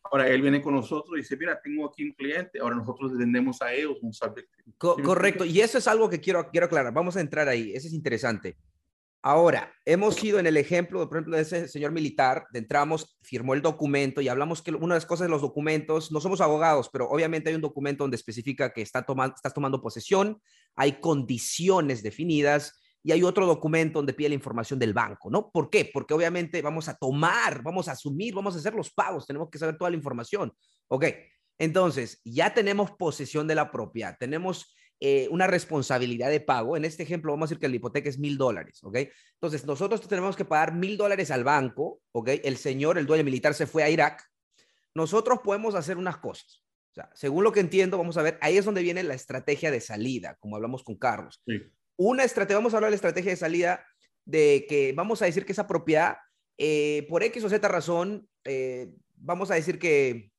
Ahora él viene con nosotros y dice, mira, tengo aquí un cliente, ahora nosotros le vendemos a ellos un subject. correcto, y eso es algo que quiero, quiero aclarar, vamos a entrar ahí, eso es interesante. Ahora, hemos ido en el ejemplo, por ejemplo, de ese señor militar, entramos, firmó el documento y hablamos que una de las cosas de los documentos, no somos abogados, pero obviamente hay un documento donde especifica que está tomando, estás tomando posesión, hay condiciones definidas y hay otro documento donde pide la información del banco, ¿no? ¿Por qué? Porque obviamente vamos a tomar, vamos a asumir, vamos a hacer los pagos, tenemos que saber toda la información. Ok, Entonces, ya tenemos posesión de la propiedad, tenemos eh, una responsabilidad de pago. En este ejemplo, vamos a decir que la hipoteca es mil dólares, ¿ok? Entonces, nosotros tenemos que pagar mil dólares al banco, ¿ok? El señor, el dueño militar, se fue a Irak. Nosotros podemos hacer unas cosas. O sea, según lo que entiendo, vamos a ver, ahí es donde viene la estrategia de salida, como hablamos con Carlos. Una estrategia, vamos a hablar de la estrategia de salida de que vamos a decir que esa propiedad, eh, por X o Z razón, eh, vamos a decir que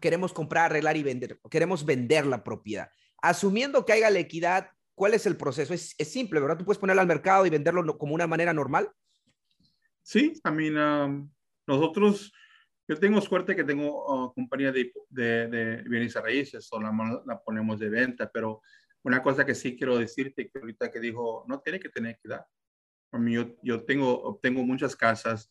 queremos comprar, arreglar y vender, queremos vender la propiedad asumiendo que haya la equidad, ¿cuál es el proceso? Es, simple, ¿verdad? Tú puedes ponerlo al mercado y venderlo como una manera normal. Sí, I mean, um, nosotros, yo tengo suerte que tengo uh, compañía de, de, bienes raíces, o la, la, ponemos de venta, pero una cosa que sí quiero decirte, que ahorita que dijo, no tiene que tener equidad. A mí, yo, yo tengo, tengo muchas casas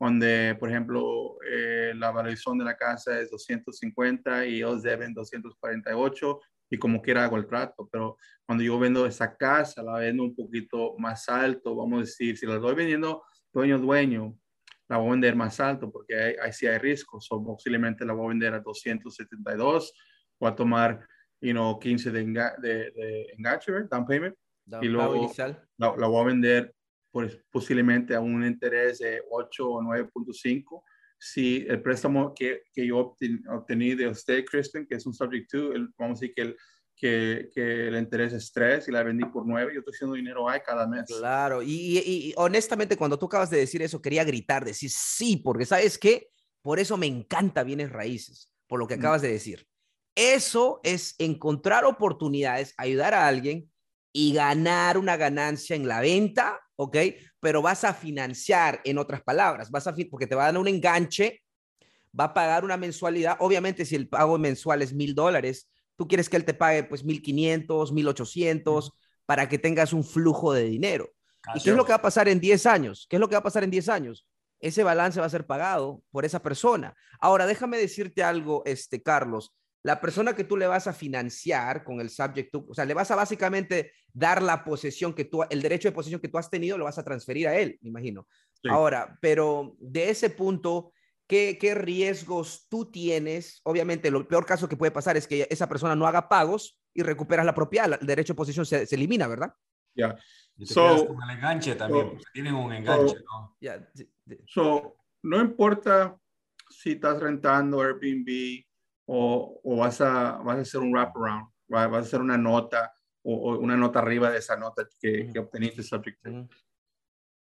donde, por ejemplo, eh, la valoración de la casa es 250 y ellos deben 248 y como quiera hago el trato, pero cuando yo vendo esa casa, la vendo un poquito más alto, vamos a decir, si la estoy vendiendo dueño dueño, la voy a vender más alto porque ahí, sí hay riesgos, o posiblemente la voy a vender a 272, o a tomar, you know, 15 de, de, enganche, down payment, y luego la, la, voy a vender pues, posiblemente a un interés de 8 o 9.5 si el préstamo que, que yo obtení de usted, Kristen, que es un subject to, vamos a decir que el, que, que, el interés es 3 y la vendí por 9, yo estoy haciendo dinero ahí cada mes. Claro, y, y, honestamente cuando tú acabas de decir eso, quería gritar, decir sí, porque sabes qué, por eso me encanta bienes raíces, por lo que acabas de decir. Eso es encontrar oportunidades, ayudar a alguien y ganar una ganancia en la venta ¿ok? Pero vas a financiar, en otras palabras, vas a porque te va a dar un enganche, va a pagar una mensualidad. Obviamente, si el pago mensual es mil dólares, tú quieres que él te pague pues mil quinientos, mil ochocientos, para que tengas un flujo de dinero. ¿Y qué es lo que va a pasar en 10 años? ¿Qué es lo que va a pasar en 10 años? Ese balance va a ser pagado por esa persona. Ahora, déjame decirte algo, este, Carlos la persona que tú le vas a financiar con el subject o sea, le vas a básicamente dar la posesión que tú, el derecho de posesión que tú has tenido, lo vas a transferir a él, me imagino. Ahora, pero de ese punto, ¿qué, ¿qué, riesgos tú tienes? Obviamente, lo peor caso que puede pasar es que esa persona no haga pagos y recuperas la propiedad, el derecho de posesión se, elimina, ¿verdad? Ya. So, con el enganche también, tienen un enganche, ¿no? so, no importa si estás rentando Airbnb, o, o vas, a, vas a hacer un wraparound, vas a hacer una nota o, una nota arriba de esa nota que, que obteniste subject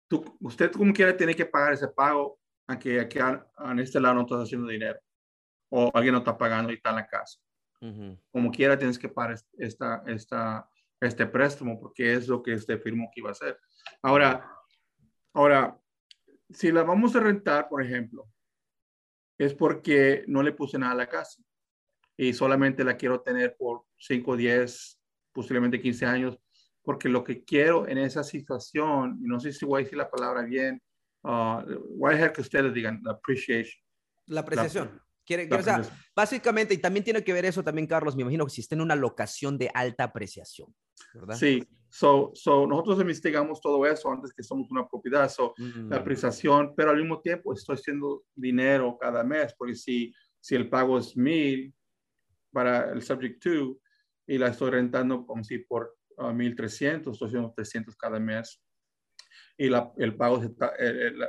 Tú, usted como quiera tiene que pagar ese pago, aunque aquí en este lado no estás haciendo dinero o alguien no está pagando y está en la casa. Como quiera tienes que pagar esta, esta, este préstamo porque es lo que usted firmó que iba a hacer. Ahora, ahora, si la vamos a rentar, por ejemplo, es porque no le puse nada a la casa y solamente la quiero tener por 5, 10, posiblemente 15 años, porque lo que quiero en esa situación, y no sé si voy a decir la palabra bien, uh, voy a dejar que ustedes digan la appreciation. La apreciación. Quiere, o sea, básicamente, y también tiene que ver eso también, Carlos, me imagino que si está en una locación de alta apreciación, ¿verdad? Sí, so, so nosotros investigamos todo eso antes que somos una propiedad, so, la mm. apreciación, pero al mismo tiempo estoy haciendo dinero cada mes, porque si, si el pago es mil, para el Subject to y la estoy rentando como si por 1.300, uh, estoy haciendo 300 cada mes y la, el pago, está, el,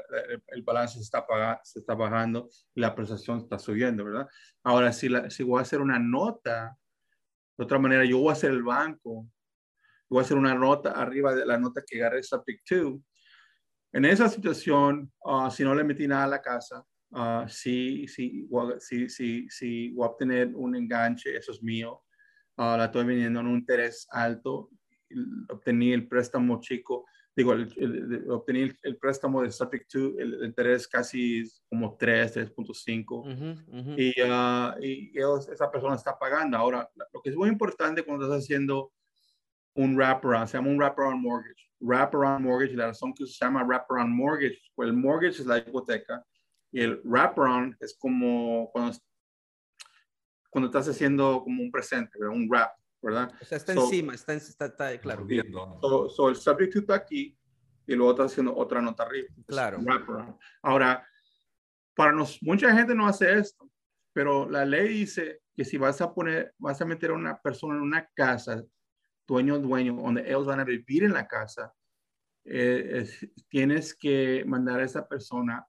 el, balance se está, pagando, se está bajando y la prestación está subiendo, ¿verdad? Ahora, si, la, si voy a hacer una nota, de otra manera, yo voy a hacer el banco, voy a hacer una nota arriba de la nota que agarré Subject to. En esa situación, uh, si no le metí nada a la casa, uh, sí, sí, sí, sí, sí, voy a obtener un enganche, eso es mío. Uh, la estoy vendiendo en un interés alto. Obtení el préstamo chico, digo, el, obtení el, préstamo de subject to, el, interés casi como 3, 3.5. Y, uh, y esa persona está pagando. Ahora, lo que es muy importante cuando estás haciendo un wraparound, se llama un wraparound mortgage. Wraparound mortgage, la razón que se llama wraparound mortgage, pues el mortgage es la hipoteca y el wraparound es como cuando, cuando estás haciendo como un presente, un wrap, ¿verdad? O sea, está encima, está, está, está, claro. So, so, el subject está aquí y luego estás haciendo otra nota arriba. Claro. Ahora, para nos, mucha gente no hace esto, pero la ley dice que si vas a poner, vas a meter a una persona en una casa, dueño, dueño, donde ellos van a vivir en la casa, eh, tienes que mandar a esa persona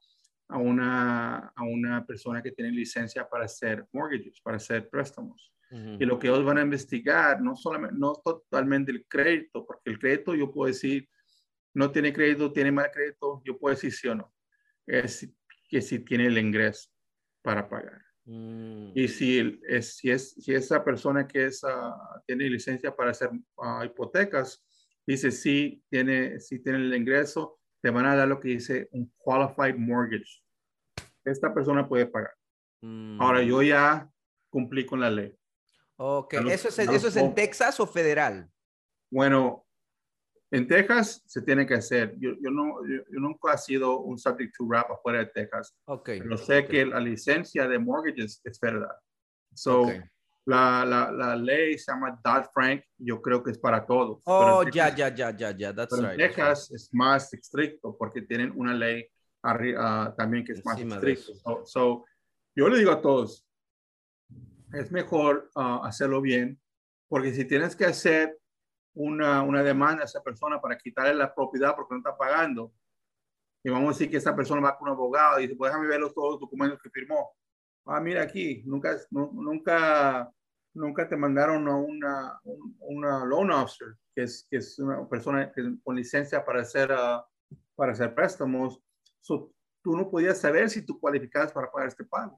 a una, a una persona que tiene licencia para hacer mortgages, para hacer préstamos. Y lo que ellos van a investigar, no solamente, no totalmente el crédito, porque el crédito yo puedo decir, no tiene crédito, tiene mal crédito, yo puedo decir sí o no. Es que si tiene el ingreso para pagar. Mm. Y si, es, si, es, si esa persona que es, tiene licencia para hacer ah, hipotecas, dice sí tiene, si tiene el ingreso, te van a dar lo que dice un qualified mortgage. Esta persona puede pagar. Ahora, yo mm. ya cumplí con la ley. Ok, ¿eso es, ¿eso es en Texas o federal? Bueno, en Texas se tiene que hacer. Yo, yo no, yo, nunca he sido un subject to rap afuera de Texas. Okay. Pero sé que la licencia de mortgages es federal. So, la, la, la, ley se llama Dodd-Frank, yo creo que es para todos. Oh, ya, ya, ya, ya, ya, that's right. En Texas es más estricto porque tienen una ley uh, también que es más estricto. So, yo le digo a todos, es mejor uh, hacerlo bien, porque si tienes que hacer una, una demanda a esa persona para quitarle la propiedad porque no está pagando, y vamos a decir que esa persona va con un abogado y dice, pues déjame ver los, todos los documentos que firmó. Ah, mira aquí, nunca, nunca nunca te mandaron a una, una loan officer, que es, que es una persona con licencia para hacer, ah, para hacer préstamos. tú no podías saber si tú cualificabas para pagar este pago.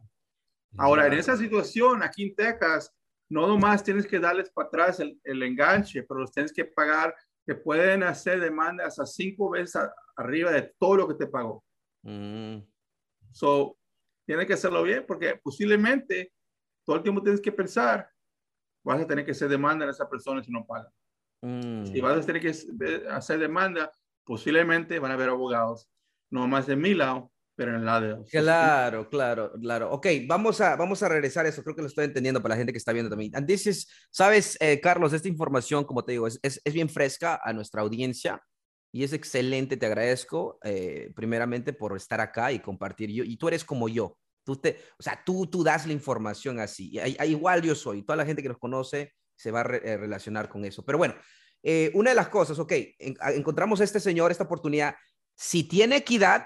Ahora, en esa situación, aquí en Texas, no nomás tienes que darles para atrás el, el enganche, pero los tienes que pagar, que pueden hacer demandas a cinco veces arriba de todo lo que te pagó. Mm. So, tienes que hacerlo bien porque posiblemente todo el tiempo tienes que pensar, vas a tener que hacer demanda a esa persona si no paga. Mm. Si vas a tener que hacer demanda, posiblemente van a haber abogados, no más de mi lado, pero en el lado de ellos. Claro, claro, claro. Ok, vamos a, vamos a regresar a eso. Creo que lo estoy entendiendo para la gente que está viendo también. And sabes, eh, Carlos, esta información, como te digo, es, es, es, bien fresca a nuestra audiencia y es excelente. Te agradezco, eh, primeramente, por estar acá y compartir. Yo, y tú eres como yo. Tú te, o sea, tú, tú das la información así. igual yo soy. Toda la gente que nos conoce se va a eh, relacionar con eso. Pero bueno, eh, una de las cosas, ok, encontramos a este señor, esta oportunidad. Si tiene equidad,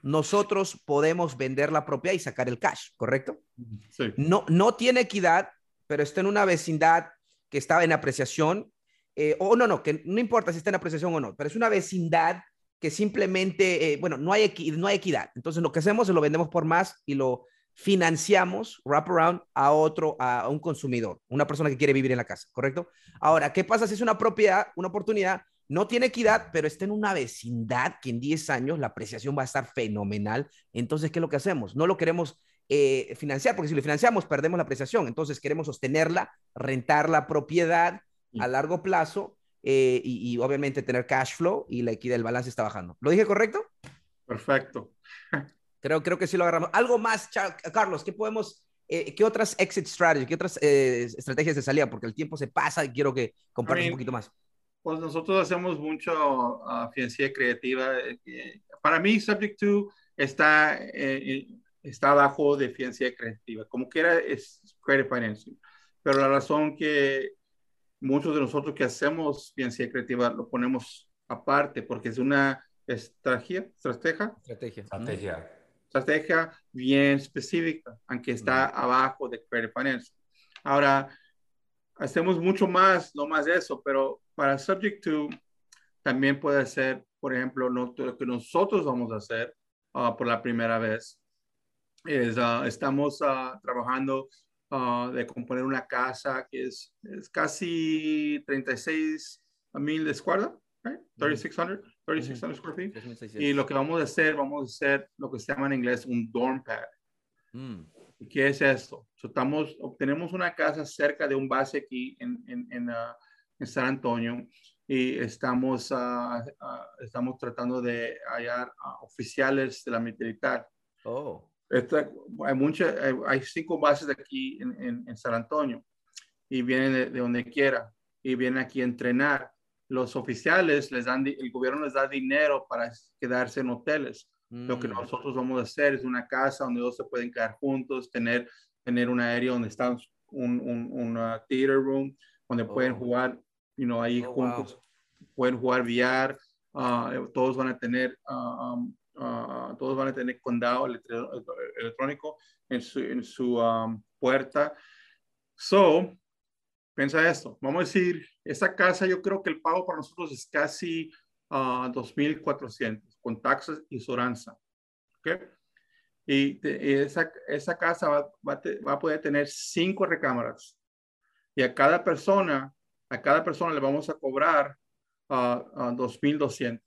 nosotros podemos vender la propiedad y sacar el cash, ¿correcto? Sí. No, no tiene equidad, pero está en una vecindad que estaba en apreciación. Eh, o no, no, que no importa si está en apreciación o no, pero es una vecindad que simplemente, eh, bueno, no hay, no hay equidad. Entonces lo que hacemos es lo vendemos por más y lo financiamos, wrap around, a otro, a un consumidor, una persona que quiere vivir en la casa, ¿correcto? Ahora, ¿qué pasa si es una propiedad, una oportunidad? No tiene equidad, pero está en una vecindad que en 10 años la apreciación va a estar fenomenal. Entonces, ¿qué es lo que hacemos? No lo queremos eh, financiar, porque si lo financiamos, perdemos la apreciación. Entonces, queremos sostenerla, rentar la propiedad a largo plazo eh, y, obviamente tener cash flow y la equidad del balance está bajando. ¿Lo dije correcto? Perfecto. [laughs] Creo, creo que sí lo agarramos. Algo más, Carlos, ¿qué podemos, eh, qué otras exit strategies, qué otras eh, estrategias de salida? Porque el tiempo se pasa y quiero que compartas un poquito más. Pues nosotros hacemos mucho uh, financiera creativa. para mí, Subject to está, está abajo de financiera creativa. Como quiera, es credit financing. Pero la razón que muchos de nosotros que hacemos ciencia creativa lo ponemos aparte porque es una estrategia, estrategia, estrategia, estrategia, estrategia bien específica, aunque está abajo de Credit Finance. Ahora, hacemos mucho más, no más de eso, pero para Subject to también puede ser, por ejemplo, lo que nosotros vamos a hacer ah, por la primera vez es, uh, estamos uh, trabajando Ah, de componer una casa que es, es casi 36 mil de escuadra, right? 3600, 3600 square feet. Y lo que vamos a hacer, vamos a hacer lo que se llama en inglés un dorm pad. Mm. ¿Qué es esto? So, estamos, obtenemos una casa cerca de un base aquí en, en, en, uh, en San Antonio y estamos, uh, uh, estamos tratando de hallar oficiales de la militar. Oh hay, muchas, hay, cinco bases aquí en, en, San Antonio y vienen de, donde quiera y vienen aquí a entrenar. Los oficiales les dan, el gobierno les da dinero para quedarse en hoteles. Lo que mm. nosotros vamos a hacer es una casa donde todos se pueden quedar juntos, tener tener un aéreo donde está un, un, theater room, donde pueden oh. jugar, you know, ahí oh, juntos, pueden jugar VR, ah, todos van a tener, uh, um, todos van a tener condado electrónico en su, en su um, puerta. So, piensa esto, vamos a decir, esta casa yo creo que el pago para nosotros es casi uh, 2.400 con taxas y soranza. ¿okay? Y, esa, esa, casa va, va, va, a poder tener cinco recámaras. Y a cada persona, a cada persona le vamos a cobrar a uh, 2.200.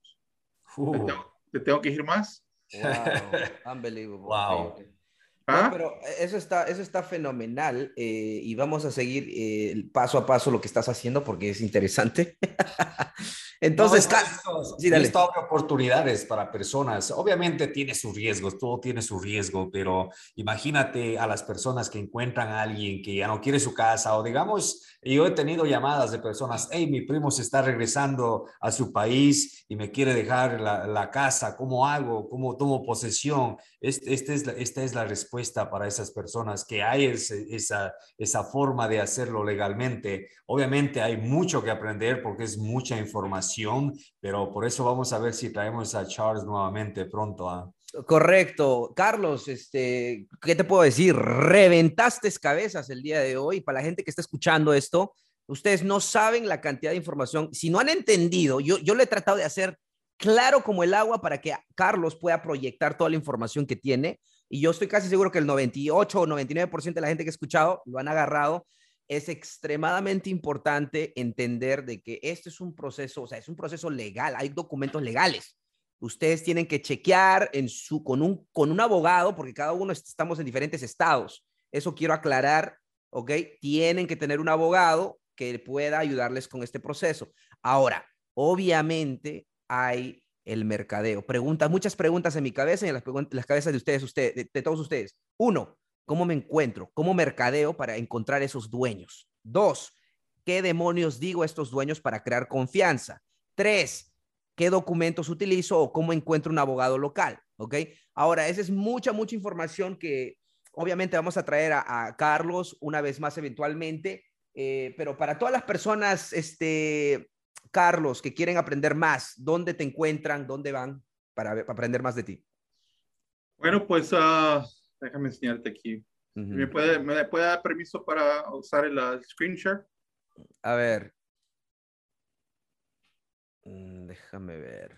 ¿Te, tengo, ¿Te tengo que ir más? Wow, unbelievable. Wow. ¿Ah? pero eso está, eso está fenomenal eh, y vamos a seguir eh, paso a paso lo que estás haciendo porque es interesante. [laughs] Entonces, sí, dale. oportunidades para personas. Obviamente tiene sus riesgos, todo tiene su riesgo, pero imagínate a las personas que encuentran a alguien que ya no quiere su casa o digamos, yo he tenido llamadas de personas, hey, mi primo se está regresando a su país y me quiere dejar la, casa, ¿cómo hago? ¿Cómo tomo posesión? Este, es la, esta es la respuesta para esas personas, que hay esa, esa forma de hacerlo legalmente. Obviamente hay mucho que aprender porque es mucha información pero por eso vamos a ver si traemos a Charles nuevamente pronto. ¿ah? Correcto. Carlos, este, ¿qué te puedo decir? Reventaste cabezas el día de hoy. Para la gente que está escuchando esto, ustedes no saben la cantidad de información. Si no han entendido, yo, yo lo he tratado de hacer claro como el agua para que Carlos pueda proyectar toda la información que tiene. Y yo estoy casi seguro que el 98 o 99% de la gente que ha escuchado lo han agarrado es extremadamente importante entender de que este es un proceso, o sea, es un proceso legal, hay documentos legales. Ustedes tienen que chequear en su, con, un, con un abogado, porque cada uno estamos en diferentes estados. Eso quiero aclarar, ¿ok? Tienen que tener un abogado que pueda ayudarles con este proceso. Ahora, obviamente hay el mercadeo. Preguntas, muchas preguntas en mi cabeza y en las, las cabezas de ustedes, ustedes de todos ustedes. Uno, ¿Cómo me encuentro? ¿Cómo mercadeo para encontrar esos dueños? Dos, ¿qué demonios digo a estos dueños para crear confianza? Tres, ¿qué documentos utilizo o cómo encuentro un abogado local? ¿Ok? Ahora, esa es mucha, mucha información que obviamente vamos a traer a, Carlos una vez más eventualmente, eh, pero para todas las personas, este, Carlos, que quieren aprender más, ¿dónde te encuentran? ¿Dónde van para, aprender más de ti? Bueno, pues... Uh Déjame enseñarte aquí. ¿Me, puede, ¿Me puede dar permiso para usar el screen share? A ver. Mm, déjame ver.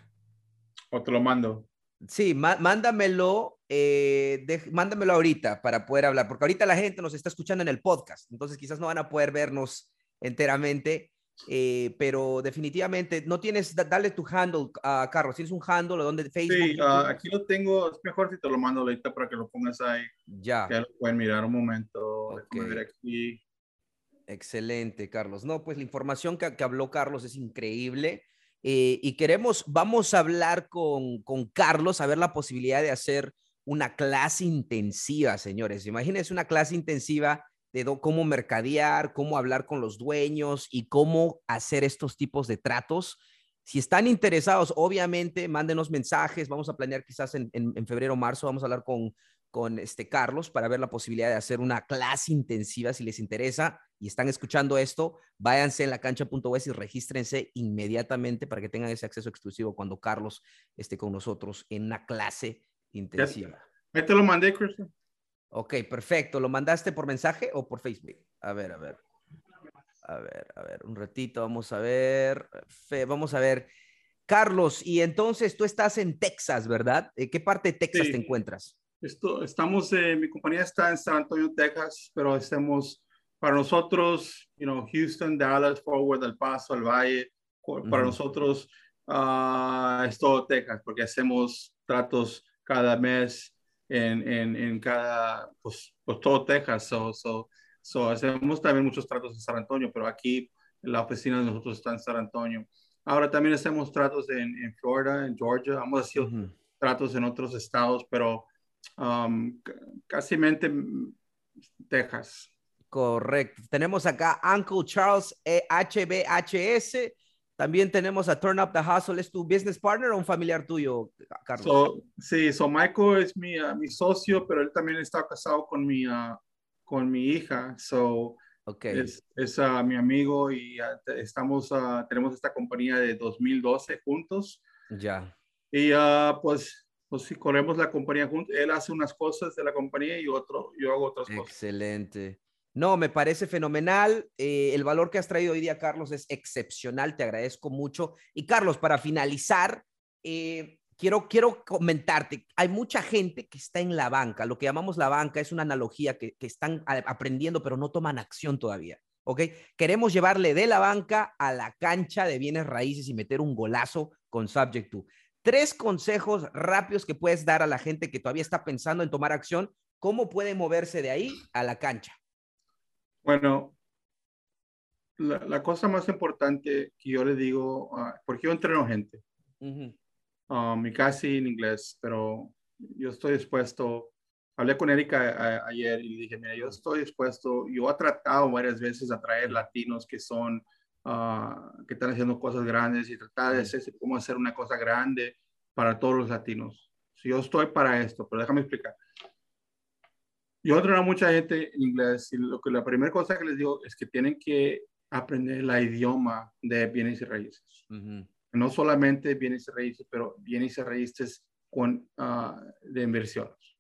O te lo mando. Sí, mándamelo, eh, mándamelo ahorita para poder hablar, porque ahorita la gente nos está escuchando en el podcast, entonces quizás no van a poder vernos enteramente, eh, pero definitivamente no tienes, dale tu handle a Carlos, tienes un handle donde Facebook. Sí, ah, aquí lo tengo, es mejor si te lo mando ahorita para que lo pongas ahí. Ya. Ya lo pueden mirar un momento. Aquí. Excelente, Carlos. No, pues la información que, que habló Carlos es increíble. Eh, y queremos, vamos a hablar con, con Carlos, a ver la posibilidad de hacer una clase intensiva, señores. Imagínense una clase intensiva de cómo mercadear, cómo hablar con los dueños y cómo hacer estos tipos de tratos. Si están interesados, obviamente, mándenos mensajes. Vamos a planear quizás en, febrero o marzo, vamos a hablar con, con este Carlos para ver la posibilidad de hacer una clase intensiva si les interesa y están escuchando esto, váyanse en la cancha.es y regístrense inmediatamente para que tengan ese acceso exclusivo cuando Carlos esté con nosotros en una clase intensiva. Ahí te lo mandé, Cristian. Ok, perfecto. ¿Lo mandaste por mensaje o por Facebook? A ver, a ver. A ver, a ver, un ratito, vamos a ver. vamos a ver. Carlos, y entonces tú estás en Texas, ¿verdad? ¿En qué parte de Texas te encuentras? Esto, estamos, eh, mi compañía está en San Antonio, Texas, pero estamos, para nosotros, you know, Houston, Dallas, Forward, El Paso, El Valle, para nosotros uh, es todo Texas, porque hacemos tratos cada mes en, en, en cada, pues, pues, todo Texas. So, so, so, hacemos también muchos tratos en San Antonio, pero aquí la oficina de nosotros está en San Antonio. Ahora también hacemos tratos en, en Florida, en Georgia, hemos hecho tratos en otros estados, pero um, casi mente Texas. Correcto. Tenemos acá Uncle Charles e HBHS también tenemos a Turn Up the Hustle. ¿Es tu business partner o un familiar tuyo, Carlos? sí, so Michael es mi, ah, mi socio, pero él también está casado con mi, uh, con mi hija. So, okay. Es, es mi amigo y estamos, tenemos esta compañía de 2012 juntos. Ya. Y uh, pues, pues si corremos la compañía juntos, él hace unas cosas de la compañía y otro, yo hago otras cosas. Excelente. No, me parece fenomenal. Eh, el valor que has traído hoy día, Carlos, es excepcional. Te agradezco mucho. Y Carlos, para finalizar, eh, quiero, quiero comentarte, hay mucha gente que está en la banca. Lo que llamamos la banca es una analogía que, que están aprendiendo, pero no toman acción todavía. ¿ok? Queremos llevarle de la banca a la cancha de bienes raíces y meter un golazo con Subject to. Tres consejos rápidos que puedes dar a la gente que todavía está pensando en tomar acción. ¿Cómo puede moverse de ahí a la cancha? Bueno, la, cosa más importante que yo le digo, uh, porque yo entreno gente, uh, mi casi en inglés, pero yo estoy dispuesto, hablé con Erika ayer y le dije, mira, yo estoy dispuesto, yo he tratado varias veces a traer latinos que son, uh, que están haciendo cosas grandes y tratar de hacer cómo hacer una cosa grande para todos los latinos. Si yo estoy para esto, pero déjame explicar. Yo entreno a mucha gente en inglés y lo que la primera cosa que les digo es que tienen que aprender la idioma de bienes y raíces. No solamente bienes y raíces, pero bienes y raíces con, uh, de inversiones.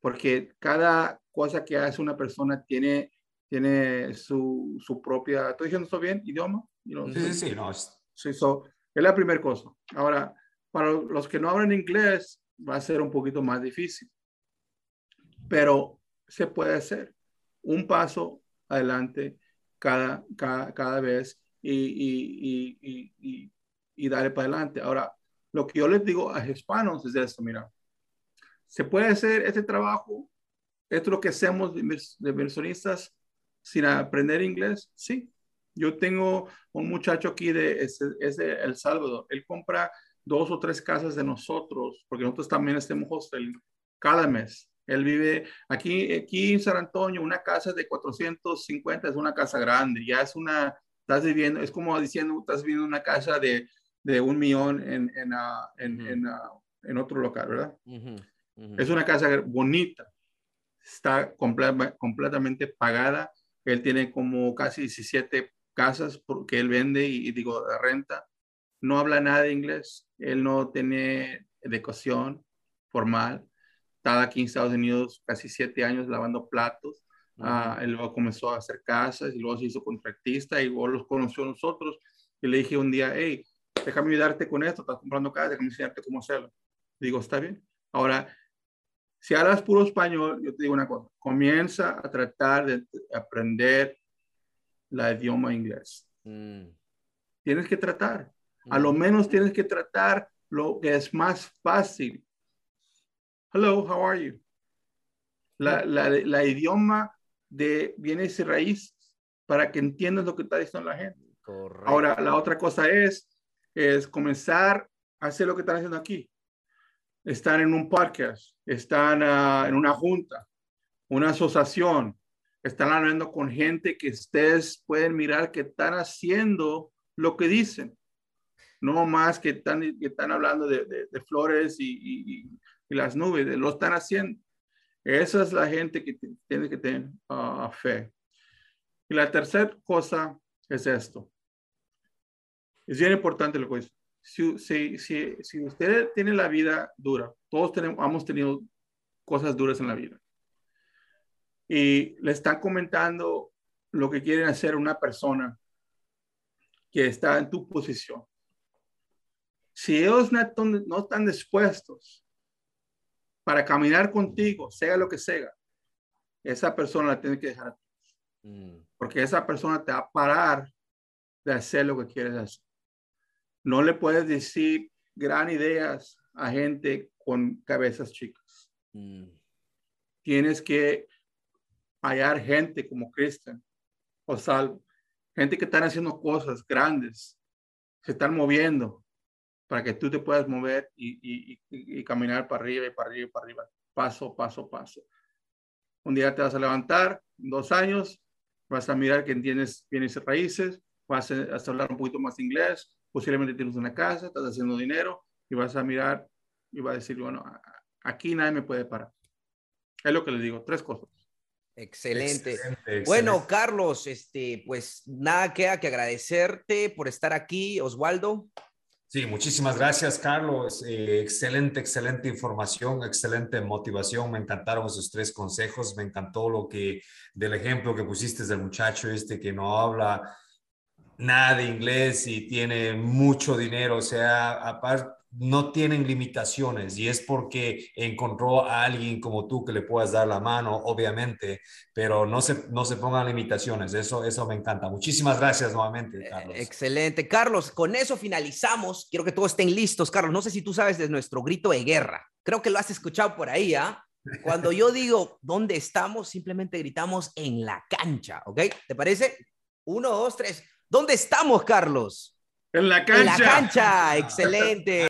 Porque cada cosa que hace una persona tiene, tiene su, su propia, ¿estoy diciendo esto bien? ¿Idioma? sí, sí, sí, no. Sí, so, es la primera cosa. Ahora, para los que no hablan inglés, va a ser un poquito más difícil. Pero se puede hacer. Un paso adelante cada, cada, vez y, y, y, y, darle para adelante. Ahora, lo que yo les digo a hispanos es esto, mira, se puede hacer este trabajo, esto es lo que hacemos de, inversionistas sin aprender inglés, sí. Yo tengo un muchacho aquí de, es, El Salvador, él compra dos o tres casas de nosotros, porque nosotros también estamos hostel cada mes. Él vive aquí, aquí en San Antonio, una casa de 450 es una casa grande, ya es una, estás viviendo, es como diciendo, estás viviendo una casa de, de un millón en, en, ah, en, ah, en, otro local, ¿verdad? Es una casa bonita, está completamente pagada, él tiene como casi 17 casas porque él vende y, y digo, renta, no habla nada de inglés, él no tiene educación formal, estaba aquí en Estados Unidos casi siete años lavando platos. Uh, él luego comenzó a hacer casas y luego se hizo contratista y luego los conoció a nosotros. Y le dije un día, hey, déjame ayudarte con esto, estás comprando casa, déjame enseñarte cómo hacerlo. Digo, está bien. Ahora, si hablas puro español, yo te digo una cosa, comienza a tratar de aprender la idioma inglés. Mm. Tienes que tratar. A lo menos tienes que tratar lo que es más fácil Hello, how are you? La, la, idioma de bienes y raíces para que entiendas lo que está diciendo la gente. Ahora, la otra cosa es, es comenzar a hacer lo que están haciendo aquí. Están en un podcast, están ah, en una junta, una asociación, están hablando con gente que ustedes pueden mirar que están haciendo lo que dicen. No más que están, que están hablando de, de, flores y, y las nubes, lo están haciendo. Esa es la gente que tiene que tener ah, fe. Y la tercera cosa es esto. Es bien importante lo que es. Si, si, si, si usted tiene la vida dura, todos tenemos, hemos tenido cosas duras en la vida. Y le están comentando lo que quieren hacer una persona que está en tu posición. Si ellos no, no están dispuestos para caminar contigo, sea lo que sea, esa persona la tiene que dejar. Mm. Porque esa persona te va a parar de hacer lo que quieres hacer. No le puedes decir gran ideas a gente con cabezas chicas. Mm. Tienes que hallar gente como Cristian o Salvo, gente que están haciendo cosas grandes, se están moviendo, para que tú te puedas mover y, y, caminar para arriba y para arriba y para arriba, paso, paso, paso. Un día te vas a levantar, dos años, vas a mirar que tienes bienes raíces, vas a, hablar un poquito más inglés, posiblemente tienes una casa, estás haciendo dinero y vas a mirar y vas a decir, bueno, aquí nadie me puede parar. Es lo que le digo, tres cosas. Excelente. Bueno, Carlos, este, pues nada queda que agradecerte por estar aquí, Osvaldo. Sí, muchísimas gracias, Carlos. Eh, excelente, excelente información, excelente motivación. Me encantaron esos tres consejos. Me encantó lo que del ejemplo que pusiste del muchacho este que no habla nada de inglés y tiene mucho dinero. O sea, aparte no tienen limitaciones y es porque encontró a alguien como tú que le puedas dar la mano, obviamente, pero no se, no se pongan limitaciones. Eso, eso me encanta. Muchísimas gracias nuevamente, eh, Carlos. Excelente. Carlos, con eso finalizamos. Quiero que todos estén listos. Carlos, no sé si tú sabes de nuestro grito de guerra. Creo que lo has escuchado por ahí, ¿ah? Cuando yo digo dónde estamos, simplemente gritamos en la cancha, ¿ok? ¿Te parece? Uno, dos, tres. ¿Dónde estamos, Carlos? En la cancha. En la cancha, excelente.